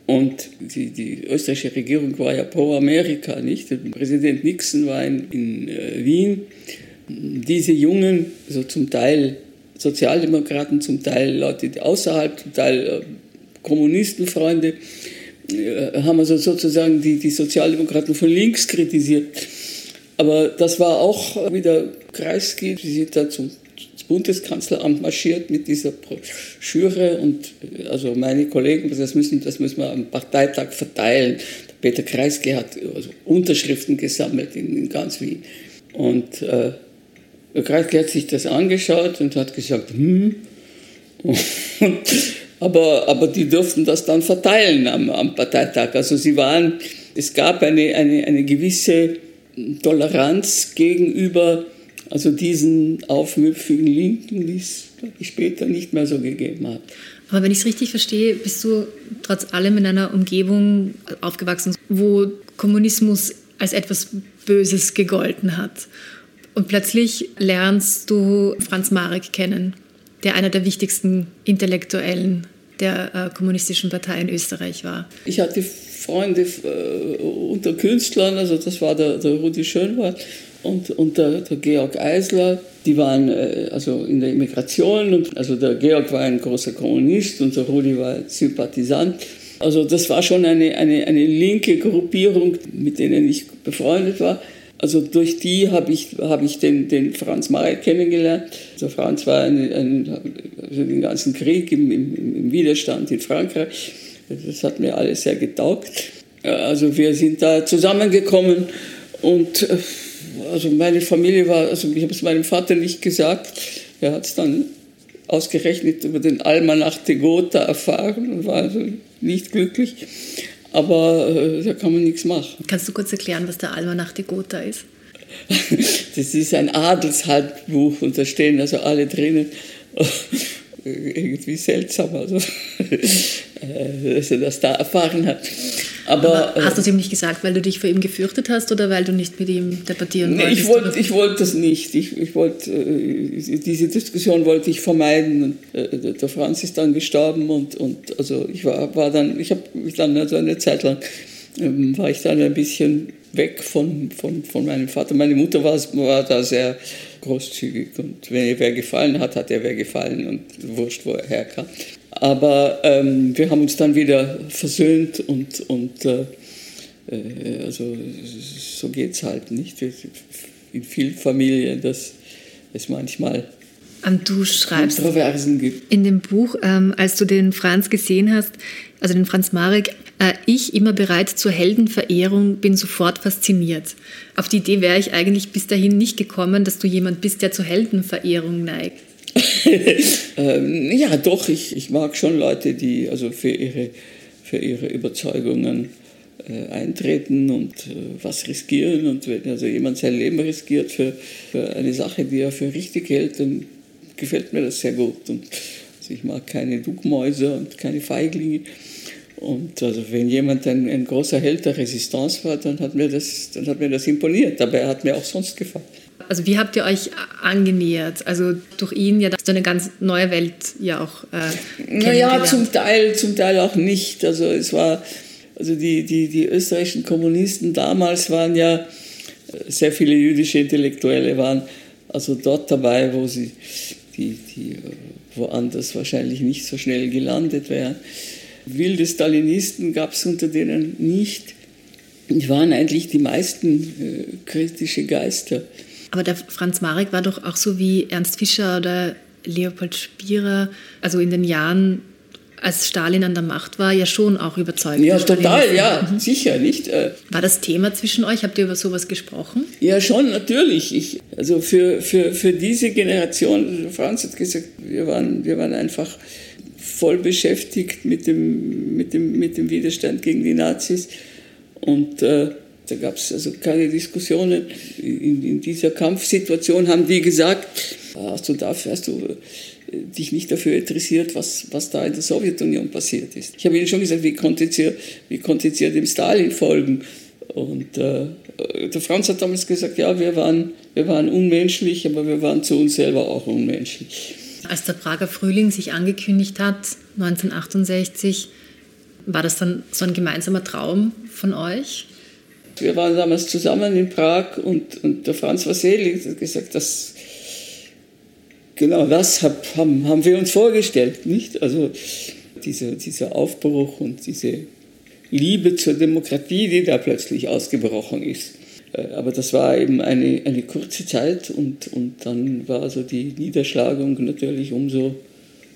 Und die, die österreichische Regierung war ja pro Amerika, nicht? Präsident Nixon war in, in äh, Wien diese Jungen, so zum Teil Sozialdemokraten, zum Teil Leute außerhalb, zum Teil äh, Kommunistenfreunde, äh, haben also sozusagen die, die Sozialdemokraten von links kritisiert. Aber das war auch wieder Kreisky, sie sind da zum Bundeskanzleramt marschiert mit dieser Broschüre und äh, also meine Kollegen, das müssen, das müssen wir am Parteitag verteilen. Peter Kreisky hat also Unterschriften gesammelt in, in ganz Wien. Und äh, der Kreisky hat sich das angeschaut und hat gesagt, hm. aber, aber die durften das dann verteilen am, am Parteitag. Also sie waren, es gab eine, eine, eine gewisse Toleranz gegenüber also diesen aufmüpfigen Linken, die es später nicht mehr so gegeben hat. Aber wenn ich es richtig verstehe, bist du trotz allem in einer Umgebung aufgewachsen, wo Kommunismus als etwas Böses gegolten hat. Und plötzlich lernst du Franz Marek kennen, der einer der wichtigsten Intellektuellen der äh, kommunistischen Partei in Österreich war. Ich hatte Freunde äh, unter Künstlern, also das war der, der Rudi Schönwald und, und der, der, Georg Eisler, die waren äh, also in der Immigration. Und, also der Georg war ein großer Kommunist und der Rudi war Sympathisant. Also das war schon eine, eine, eine linke Gruppierung, mit denen ich befreundet war. Also durch die habe ich, hab ich den, den Franz Marek kennengelernt. Also Franz war ein, ein, also den ganzen Krieg im, im, im, Widerstand in Frankreich. Das hat mir alles sehr getaugt. Also wir sind da zusammengekommen und äh, also meine Familie war, also ich habe es meinem Vater nicht gesagt, er hat es dann ausgerechnet über den Almanach de Gotha erfahren und war also nicht glücklich aber äh, da kann man nichts machen. Kannst du kurz erklären, was der Almanach de Gotha ist? das ist ein Adelshandbuch und da stehen also alle drinnen. Irgendwie seltsam, also, äh, dass er das da erfahren hat. Aber, Aber hast du es ihm nicht gesagt, weil du dich vor ihm gefürchtet hast oder weil du nicht mit ihm debattieren nee, wolltest? Ich wollte ich wollt das nicht. Ich, ich wollt, äh, diese Diskussion wollte ich vermeiden. Und, äh, der Franz ist dann gestorben und, und also ich war, war dann, ich habe mich dann also eine Zeit lang, ähm, war ich dann ein bisschen weg von, von, von meinem Vater. Meine Mutter war, war da sehr großzügig und wenn ihr wer gefallen hat, hat er wer gefallen und wurscht, wo er herkam. Aber ähm, wir haben uns dann wieder versöhnt und, und äh, äh also so geht es halt nicht. In vielen Familien, dass es manchmal du schreibst Kontroversen gibt. In dem Buch, ähm, als du den Franz gesehen hast, also den Franz Marek, ich immer bereit zur Heldenverehrung, bin sofort fasziniert. Auf die Idee wäre ich eigentlich bis dahin nicht gekommen, dass du jemand bist, der zur Heldenverehrung neigt. ähm, ja, doch, ich, ich mag schon Leute, die also für ihre, für ihre Überzeugungen äh, eintreten und äh, was riskieren. Und wenn also jemand sein Leben riskiert für, für eine Sache, die er für richtig hält, dann gefällt mir das sehr gut. Und also ich mag keine Duckmäuse und keine Feiglinge. Und also wenn jemand ein, ein großer Held der Resistance war, dann hat, mir das, dann hat mir das imponiert. Er hat mir auch sonst gefallen. Also wie habt ihr euch angenähert? Also durch ihn ja du eine ganz neue Welt ja auch äh, Naja, zum Teil, zum Teil auch nicht. Also es war, also die, die, die österreichischen Kommunisten damals waren ja, äh, sehr viele jüdische Intellektuelle waren also dort dabei, wo sie die, die äh, woanders wahrscheinlich nicht so schnell gelandet wären. Wilde Stalinisten gab es unter denen nicht. Die waren eigentlich die meisten äh, kritische Geister. Aber der Franz Marek war doch auch so wie Ernst Fischer oder Leopold Spierer, also in den Jahren als Stalin an der Macht war, ja schon auch überzeugt. Ja, total, ja, mhm. sicher, nicht? Äh. War das Thema zwischen euch? Habt ihr über sowas gesprochen? Ja, schon, natürlich. Ich, also für, für, für diese Generation, Franz hat gesagt, wir waren, wir waren einfach voll beschäftigt mit dem, mit dem, mit dem Widerstand gegen die Nazis. Und äh, da gab es also keine Diskussionen. In, in, dieser Kampfsituation haben die gesagt, hast du dafür, hast du dich nicht dafür interessiert, was, was da in der Sowjetunion passiert ist. Ich habe Ihnen schon gesagt, wie konntet ihr, wie konntet ihr dem Stalin folgen? Und äh, der Franz hat damals gesagt, ja, wir waren, wir waren unmenschlich, aber wir waren zu uns selber auch unmenschlich. Als der Prager Frühling sich angekündigt hat, 1968, war das dann so ein gemeinsamer Traum von euch? Wir waren damals zusammen in Prag und, und der Franz war selig, hat gesagt, das, genau das hab, haben, haben wir uns vorgestellt, nicht? Also diese, dieser Aufbruch und diese Liebe zur Demokratie, die da plötzlich ausgebrochen ist. Äh, aber das war eben eine, eine kurze Zeit und, und dann war also die Niederschlagung natürlich umso,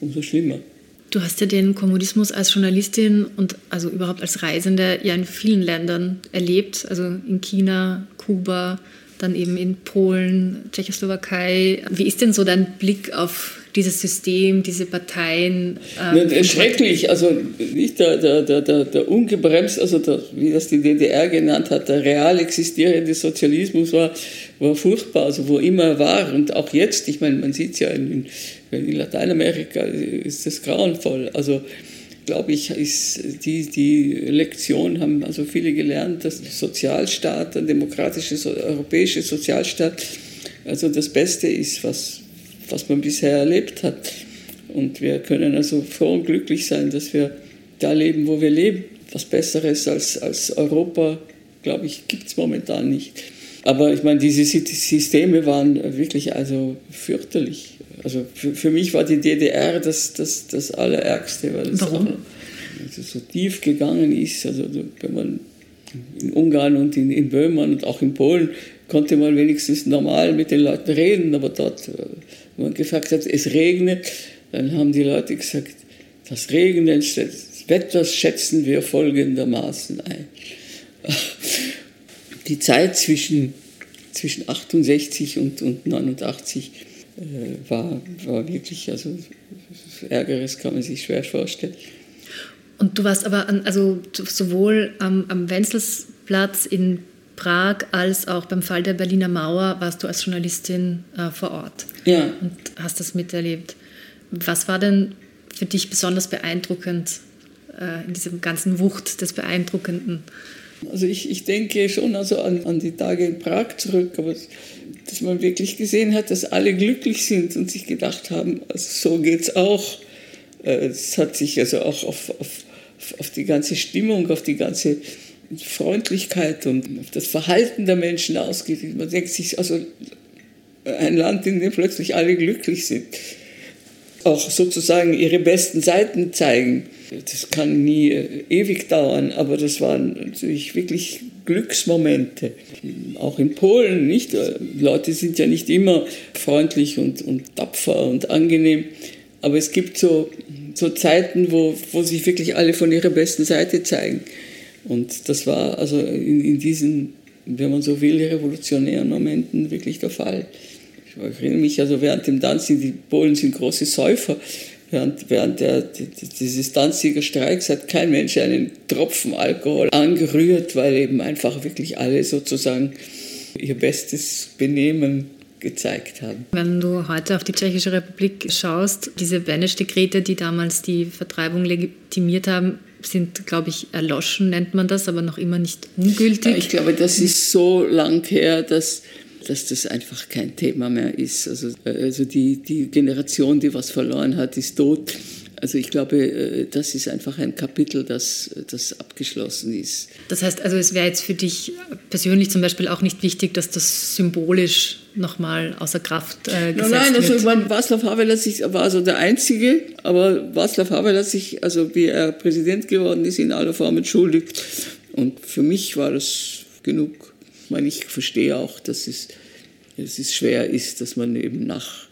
umso schlimmer. Du hast ja den Kommunismus als Journalistin und also überhaupt als Reisende ja in vielen Ländern erlebt, also in China, Kuba, dann eben in Polen, Tschechoslowakei. Wie ist denn so dein Blick auf dieses System, diese Parteien? Ähm, schrecklich, also nicht der, der, der, der, ungebremst, also der, wie das die DDR genannt hat, der real existierende Sozialismus war, war furchtbar, also wo immer er war und auch jetzt, ich meine, man sieht es ja in, in Lateinamerika, ist das grauenvoll. Also glaube ich, ist die, die Lektion haben also viele gelernt, dass Sozialstaat, ein demokratischer europäischer Sozialstaat, also das Beste ist, was, was man bisher erlebt hat. Und wir können also froh und glücklich sein, dass wir da leben, wo wir leben. Was Besseres als, als Europa, glaube ich, gibt es momentan nicht. Aber ich meine, diese Systeme waren wirklich also fürchterlich. Also für, für mich war die DDR das, das, das Allerärgste, weil es Warum? also so tief gegangen ist. Also wenn man in Ungarn und in, in Böhmen und auch in Polen konnte man wenigstens normal mit den Leuten reden, aber dort, man gefragt hat, es regnet, dann haben die Leute gesagt, das Regnen, das Wetter schätzen wir folgendermaßen ein. Die Zeit zwischen, zwischen 68 und, und 89 äh, war, war wirklich, also Ärgeres kann man sich schwer vorstellen. Und du warst aber an, also sowohl am, am Wenzelsplatz in Prag als auch beim Fall der Berliner Mauer warst du als Journalistin äh, vor Ort. Ja. Und hast das miterlebt. Was war denn für dich besonders beeindruckend äh, in diesem ganzen Wucht des Beeindruckenden? Also ich, ich denke schon also an, an die Tage in Prag zurück, aber dass man wirklich gesehen hat, dass alle glücklich sind und sich gedacht haben, also so geht's auch. Äh, es hat sich also auch auf, auf, auf die ganze Stimmung, auf die ganze Freundlichkeit und das Verhalten der Menschen ausgeht. Man denkt sich, also ein Land, in dem plötzlich alle glücklich sind, auch sozusagen ihre besten Seiten zeigen. Das kann nie äh, ewig dauern, aber das waren natürlich wirklich Glücksmomente. Auch in Polen, nicht? Äh, Leute sind ja nicht immer freundlich und, und tapfer und angenehm, aber es gibt so, so Zeiten, wo, wo sich wirklich alle von ihrer besten Seite zeigen. Und das war also in, in diesen, wenn man so will, revolutionären Momenten wirklich der Fall. Ich erinnere mich also während dem Danzig, die Polen sind große Säufer. Während, während der, dieses Danziger Streiks hat kein Mensch einen Tropfen Alkohol angerührt, weil eben einfach wirklich alle sozusagen ihr bestes Benehmen gezeigt haben. Wenn du heute auf die Tschechische Republik schaust, diese Beneš-Dekrete, die damals die Vertreibung legitimiert haben, sind, glaube ich, erloschen, nennt man das, aber noch immer nicht ungültig. Ich glaube, das ist so lang her, dass, dass das einfach kein Thema mehr ist. Also, also die, die Generation, die was verloren hat, ist tot. Also ich glaube, äh, das ist einfach ein Kapitel, das, das abgeschlossen ist. Das heißt also, es wäre jetzt für dich persönlich zum Beispiel auch nicht wichtig, dass das symbolisch nochmal außer Kraft äh, gesetzt nein, nein, also wird? Ich meine, Václav Havel war also der Einzige, aber Václav Havel hat sich, also wie er Präsident geworden ist, in aller Form entschuldigt. Und für mich war das genug. Ich meine, ich verstehe auch, dass es, dass es schwer ist, dass man eben nach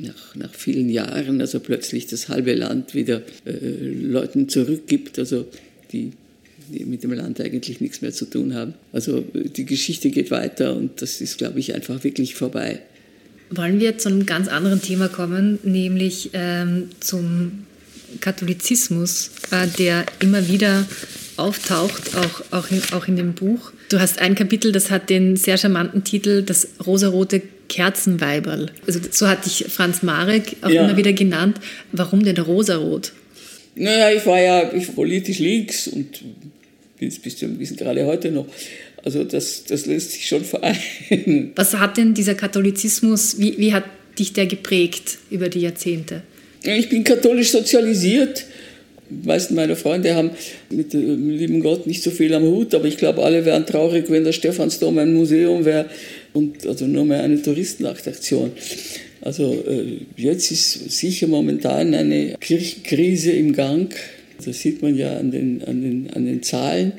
nach, nach vielen Jahren, also plötzlich das halbe Land wieder äh, Leuten zurückgibt, also die, die mit dem Land eigentlich nichts mehr zu tun haben. Also die Geschichte geht weiter und das ist, glaube ich, einfach wirklich vorbei. Wollen wir zu einem ganz anderen Thema kommen, nämlich ähm, zum Katholizismus, äh, der immer wieder auftaucht, auch, auch, in, auch in dem Buch. Du hast ein Kapitel, das hat den sehr charmanten Titel Das rosarote Kerzenweiberl. Also so hat dich Franz Marek auch ja. immer wieder genannt. Warum denn rosarot? Naja, ich war ja ich war politisch links und bin es bis zu einem gewissen gerade heute noch. Also das, das lässt sich schon vereinen. Was hat denn dieser Katholizismus, wie, wie hat dich der geprägt über die Jahrzehnte? Ich bin katholisch sozialisiert. Die meisten meiner Freunde haben mit dem lieben Gott nicht so viel am Hut, aber ich glaube, alle wären traurig, wenn der Stephansdom ein Museum wäre und also nur mehr eine Touristenattraktion. Also äh, jetzt ist sicher momentan eine Kirchenkrise im Gang. Das sieht man ja an den, an den, an den Zahlen.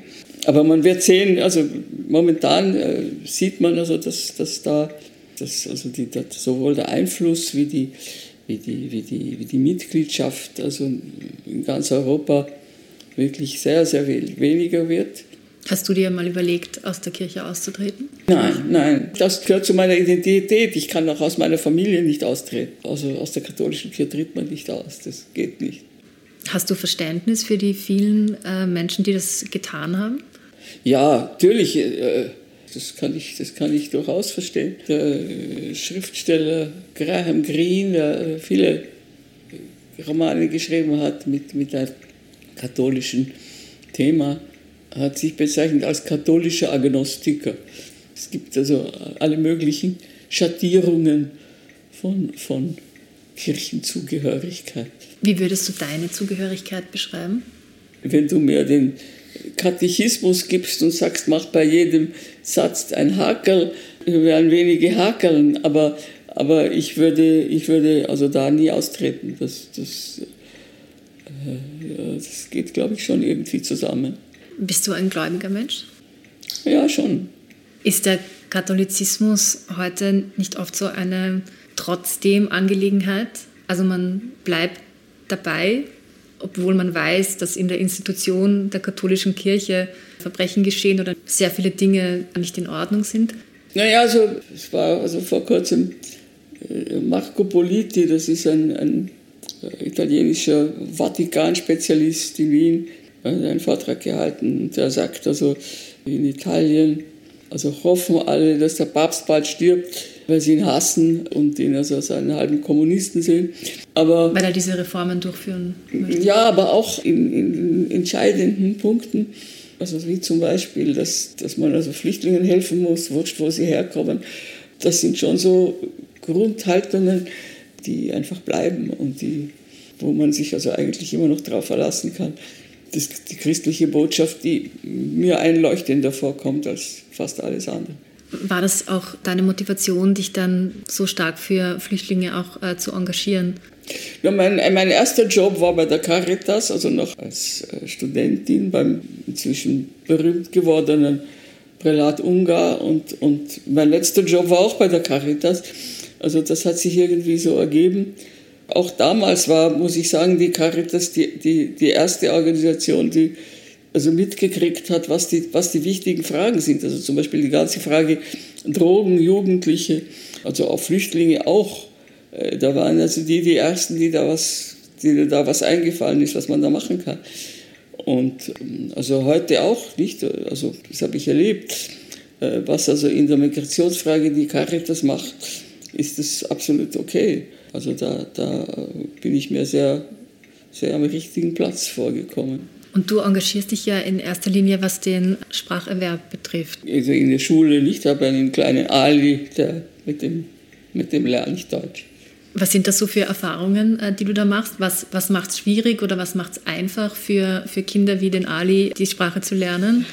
Aber man wird sehen, also momentan äh, sieht man also, dass, dass da dass also die, dass sowohl der Einfluss wie die, wie, die, wie, die, wie die Mitgliedschaft also in ganz Europa wirklich sehr, sehr weniger wird. Hast du dir mal überlegt, aus der Kirche auszutreten? Nein, nein. Das gehört zu meiner Identität. Ich kann auch aus meiner Familie nicht austreten. Also aus der katholischen Kirche tritt man nicht aus. Das geht nicht. Hast du Verständnis für die vielen äh, Menschen, die das getan haben? Ja, natürlich. Äh, das, kann ich, das kann ich durchaus verstehen. Der äh, Schriftsteller Graham Greene, der viele Romane geschrieben hat mit, mit einem katholischen Thema, hat sich bezeichnet als katholischer Agnostiker. Es gibt also alle möglichen Schattierungen von, von Kirchenzugehörigkeit. Wie würdest du deine Zugehörigkeit beschreiben? Wenn du mir den Katechismus gibst und sagst, mach bei jedem Satz ein Hakel, werden wenige hakeln, aber, aber ich, würde, ich würde also da nie austreten. Das, das, äh, das geht, glaube ich, schon irgendwie zusammen. Bist du ein gläubiger Mensch? Ja, schon. Ist der Katholizismus heute nicht oft so eine trotzdem Angelegenheit? Also man bleibt dabei, obwohl man weiß, dass in der Institution der katholischen Kirche Verbrechen geschehen oder sehr viele Dinge nicht in Ordnung sind? Naja, also es war also vor kurzem äh, Marco Politi, das ist ein, ein äh, italienischer Vatikan-Spezialist in Wien, einen Vortrag gehalten und der sagt also, in Italien, also hoffen alle, dass der Papst bald stirbt, weil sie ihn hassen und ihn also als einen halben Kommunisten sehen. Aber, weil er diese Reformen durchführen möchte. Ja, aber auch in, in entscheidenden Punkten. Also wie zum Beispiel, dass, dass man also Flüchtlingen helfen muss, wurscht, wo sie herkommen. Das sind schon so Grundhaltungen, die einfach bleiben und die, wo man sich also eigentlich immer noch darauf verlassen kann das, die christliche Botschaft, die mir einleuchtender vorkommt als fast alles andere. War das auch deine Motivation, dich dann so stark für Flüchtlinge auch äh, zu engagieren? Ja, mein, mein erster Job war bei der Caritas, also noch als äh, Studentin beim inzwischen berühmt gewordenen Prälat Ungar und, und mein letzter Job war auch bei der Caritas. Also das hat sich irgendwie so ergeben auch damals war, muss ich sagen, die Caritas die, die, die erste Organisation, die also mitgekriegt hat, was die, was die wichtigen Fragen sind. Also zum Beispiel die ganze Frage Drogen, Jugendliche, also auch Flüchtlinge auch. Äh, da waren also die die Ersten, die da was, die da was eingefallen ist, was man da machen kann. Und ähm, also heute auch nicht, also das habe ich erlebt. Äh, was also in der Migrationsfrage die Caritas macht, ist das absolut okay. Also da, da bin ich mir sehr, sehr am richtigen Platz vorgekommen. Und du engagierst dich ja in erster Linie, was den Spracherwerb betrifft. Also in der Schule nicht, aber einen kleinen Ali, der, mit, dem, mit dem lerne ich Deutsch. Was sind das so für Erfahrungen, äh, die du da machst? Was, was macht es schwierig oder was macht es einfach für, für Kinder wie den Ali, die Sprache zu lernen?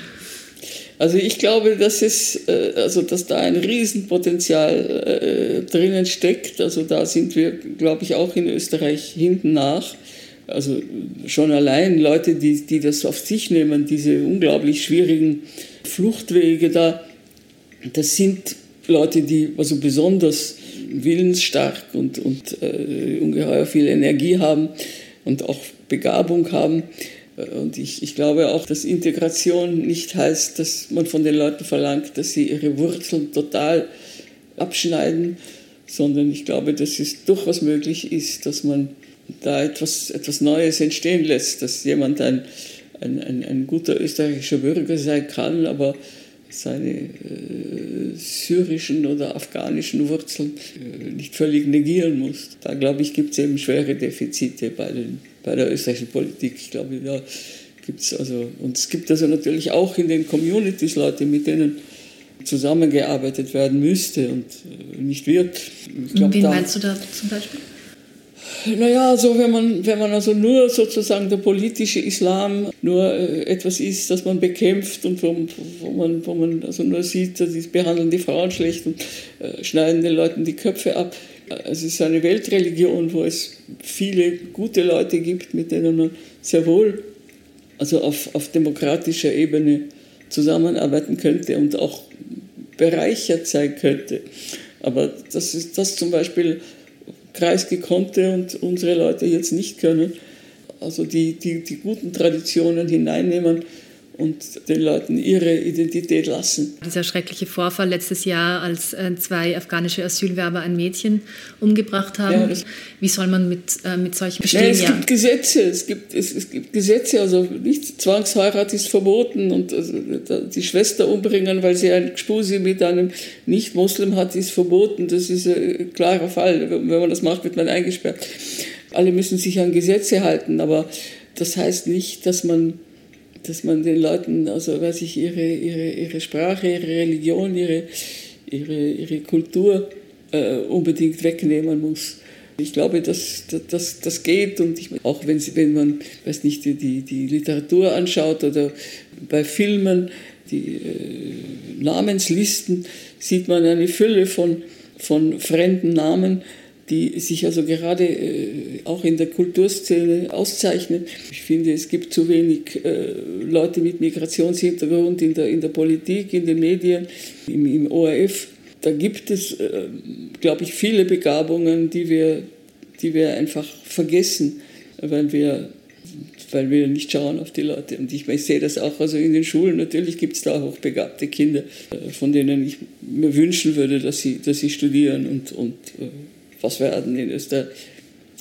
Also ich glaube, dass, es, äh, also dass da ein Riesenpotenzial äh, drinnen steckt. Also da sind wir, glaube ich, auch in Österreich hinten nach. Also schon allein Leute, die, die das auf sich nehmen, diese unglaublich schwierigen Fluchtwege da, das sind Leute, die also besonders willensstark und, und äh, ungeheuer viel Energie haben und auch Begabung haben. Und ich, ich glaube auch, dass Integration nicht heißt, dass man von den Leuten verlangt, dass sie ihre Wurzeln total abschneiden, sondern ich glaube, dass es durchaus möglich ist, dass man da etwas, etwas Neues entstehen lässt, dass jemand ein, ein, ein, ein guter österreichischer Bürger sein kann, aber seine äh, syrischen oder afghanischen Wurzeln äh, nicht völlig negieren muss. Da, glaube ich, gibt es eben schwere Defizite bei, den, bei der österreichischen Politik. Ich glaube, da gibt es also, und es gibt also natürlich auch in den Communities Leute, mit denen zusammengearbeitet werden müsste und äh, nicht wird. Glaub, Wen meinst du da zum Beispiel? Naja, so wenn man, wenn man also nur sozusagen der politische Islam nur äh, etwas ist, das man bekämpft und wo, wo, man, wo man also nur sieht, dass sie behandeln die Frauen schlecht und äh, schneiden den Leuten die Köpfe ab. Es ist eine Weltreligion, wo es viele gute Leute gibt, mit denen man sehr wohl also auf, auf demokratischer Ebene zusammenarbeiten könnte und auch bereichert sein könnte. Aber das ist das zum Beispiel Kreisky konnte und unsere Leute jetzt nicht können. Also die, die, die guten Traditionen hineinnehmen und den Leuten ihre Identität lassen. Dieser schreckliche Vorfall letztes Jahr, als äh, zwei afghanische Asylwerber ein Mädchen umgebracht haben. Ja, Wie soll man mit, äh, mit solchen bestehen? Ja, es gibt Gesetze, es gibt, es, es gibt Gesetze, also nicht Zwangsheirat ist verboten und also, die Schwester umbringen, weil sie ein Gspusi mit einem Nicht-Muslim hat, ist verboten. Das ist ein klarer Fall. Wenn man das macht, wird man eingesperrt. Alle müssen sich an Gesetze halten, aber das heißt nicht, dass man dass man den Leuten, also weiß ich, ihre, ihre, ihre Sprache, ihre Religion, ihre, ihre, ihre Kultur äh, unbedingt wegnehmen muss. Ich glaube, dass das, das geht und ich, auch wenn, wenn man, weiß nicht, die, die Literatur anschaut oder bei Filmen, die äh, Namenslisten, sieht man eine Fülle von, von fremden Namen, die sich also gerade äh, auch in der Kulturszene auszeichnen. Ich finde, es gibt zu wenig äh, Leute mit Migrationshintergrund in der, in der Politik, in den Medien, im, im ORF. Da gibt es, äh, glaube ich, viele Begabungen, die wir, die wir einfach vergessen, weil wir weil wir nicht schauen auf die Leute. Und ich, ich sehe das auch also in den Schulen. Natürlich gibt es da hochbegabte Kinder, von denen ich mir wünschen würde, dass sie, dass sie studieren und, und was werden in Österreich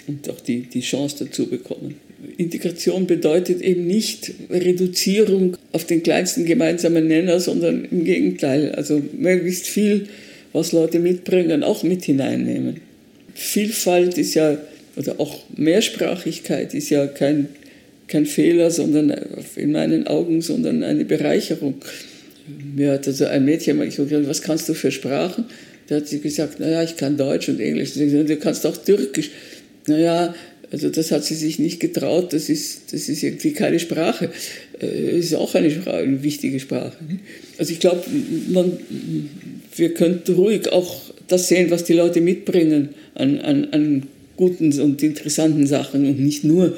und auch die, die Chance dazu bekommen. Integration bedeutet eben nicht Reduzierung auf den kleinsten gemeinsamen Nenner, sondern im Gegenteil, also möglichst viel, was Leute mitbringen, auch mit hineinnehmen. Vielfalt ist ja, oder auch Mehrsprachigkeit ist ja kein, kein Fehler, sondern in meinen Augen, sondern eine Bereicherung. Mir hat also ein Mädchen mal gesagt, was kannst du für Sprachen? Da hat sie gesagt, naja, ich kann Deutsch und Englisch. Gesagt, du kannst auch Türkisch. Naja, also das hat sie sich nicht getraut, das ist, das ist irgendwie keine Sprache. Es äh, ist auch eine, Sprache, eine wichtige Sprache. Also ich glaube, wir könnten ruhig auch das sehen, was die Leute mitbringen an, an, an guten und interessanten Sachen und nicht nur,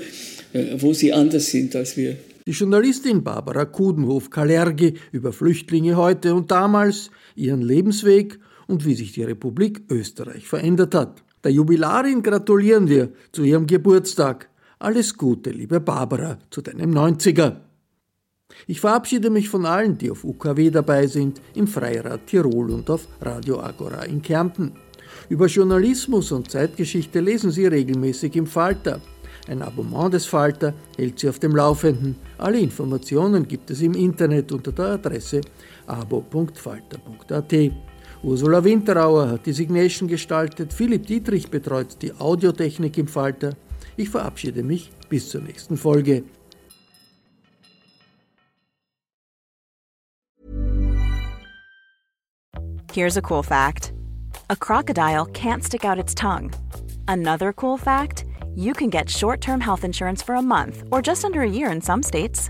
äh, wo sie anders sind als wir. Die Journalistin Barbara Kudenhof-Kalergi über Flüchtlinge heute und damals, ihren Lebensweg und wie sich die Republik Österreich verändert hat. Der Jubilarin gratulieren wir zu ihrem Geburtstag. Alles Gute, liebe Barbara, zu deinem 90er. Ich verabschiede mich von allen, die auf UKW dabei sind, im Freirad Tirol und auf Radio Agora in Kärnten. Über Journalismus und Zeitgeschichte lesen Sie regelmäßig im Falter. Ein Abonnement des Falter hält Sie auf dem Laufenden. Alle Informationen gibt es im Internet unter der Adresse abo.falter.at. Ursula Winterauer hat die Signation gestaltet, Philipp Dietrich betreut die Audiotechnik im Falter. Ich verabschiede mich bis zur nächsten Folge. Here's a cool fact. A crocodile can't stick out its tongue. Another cool fact, you can get short-term health insurance for a month or just under a year in some states.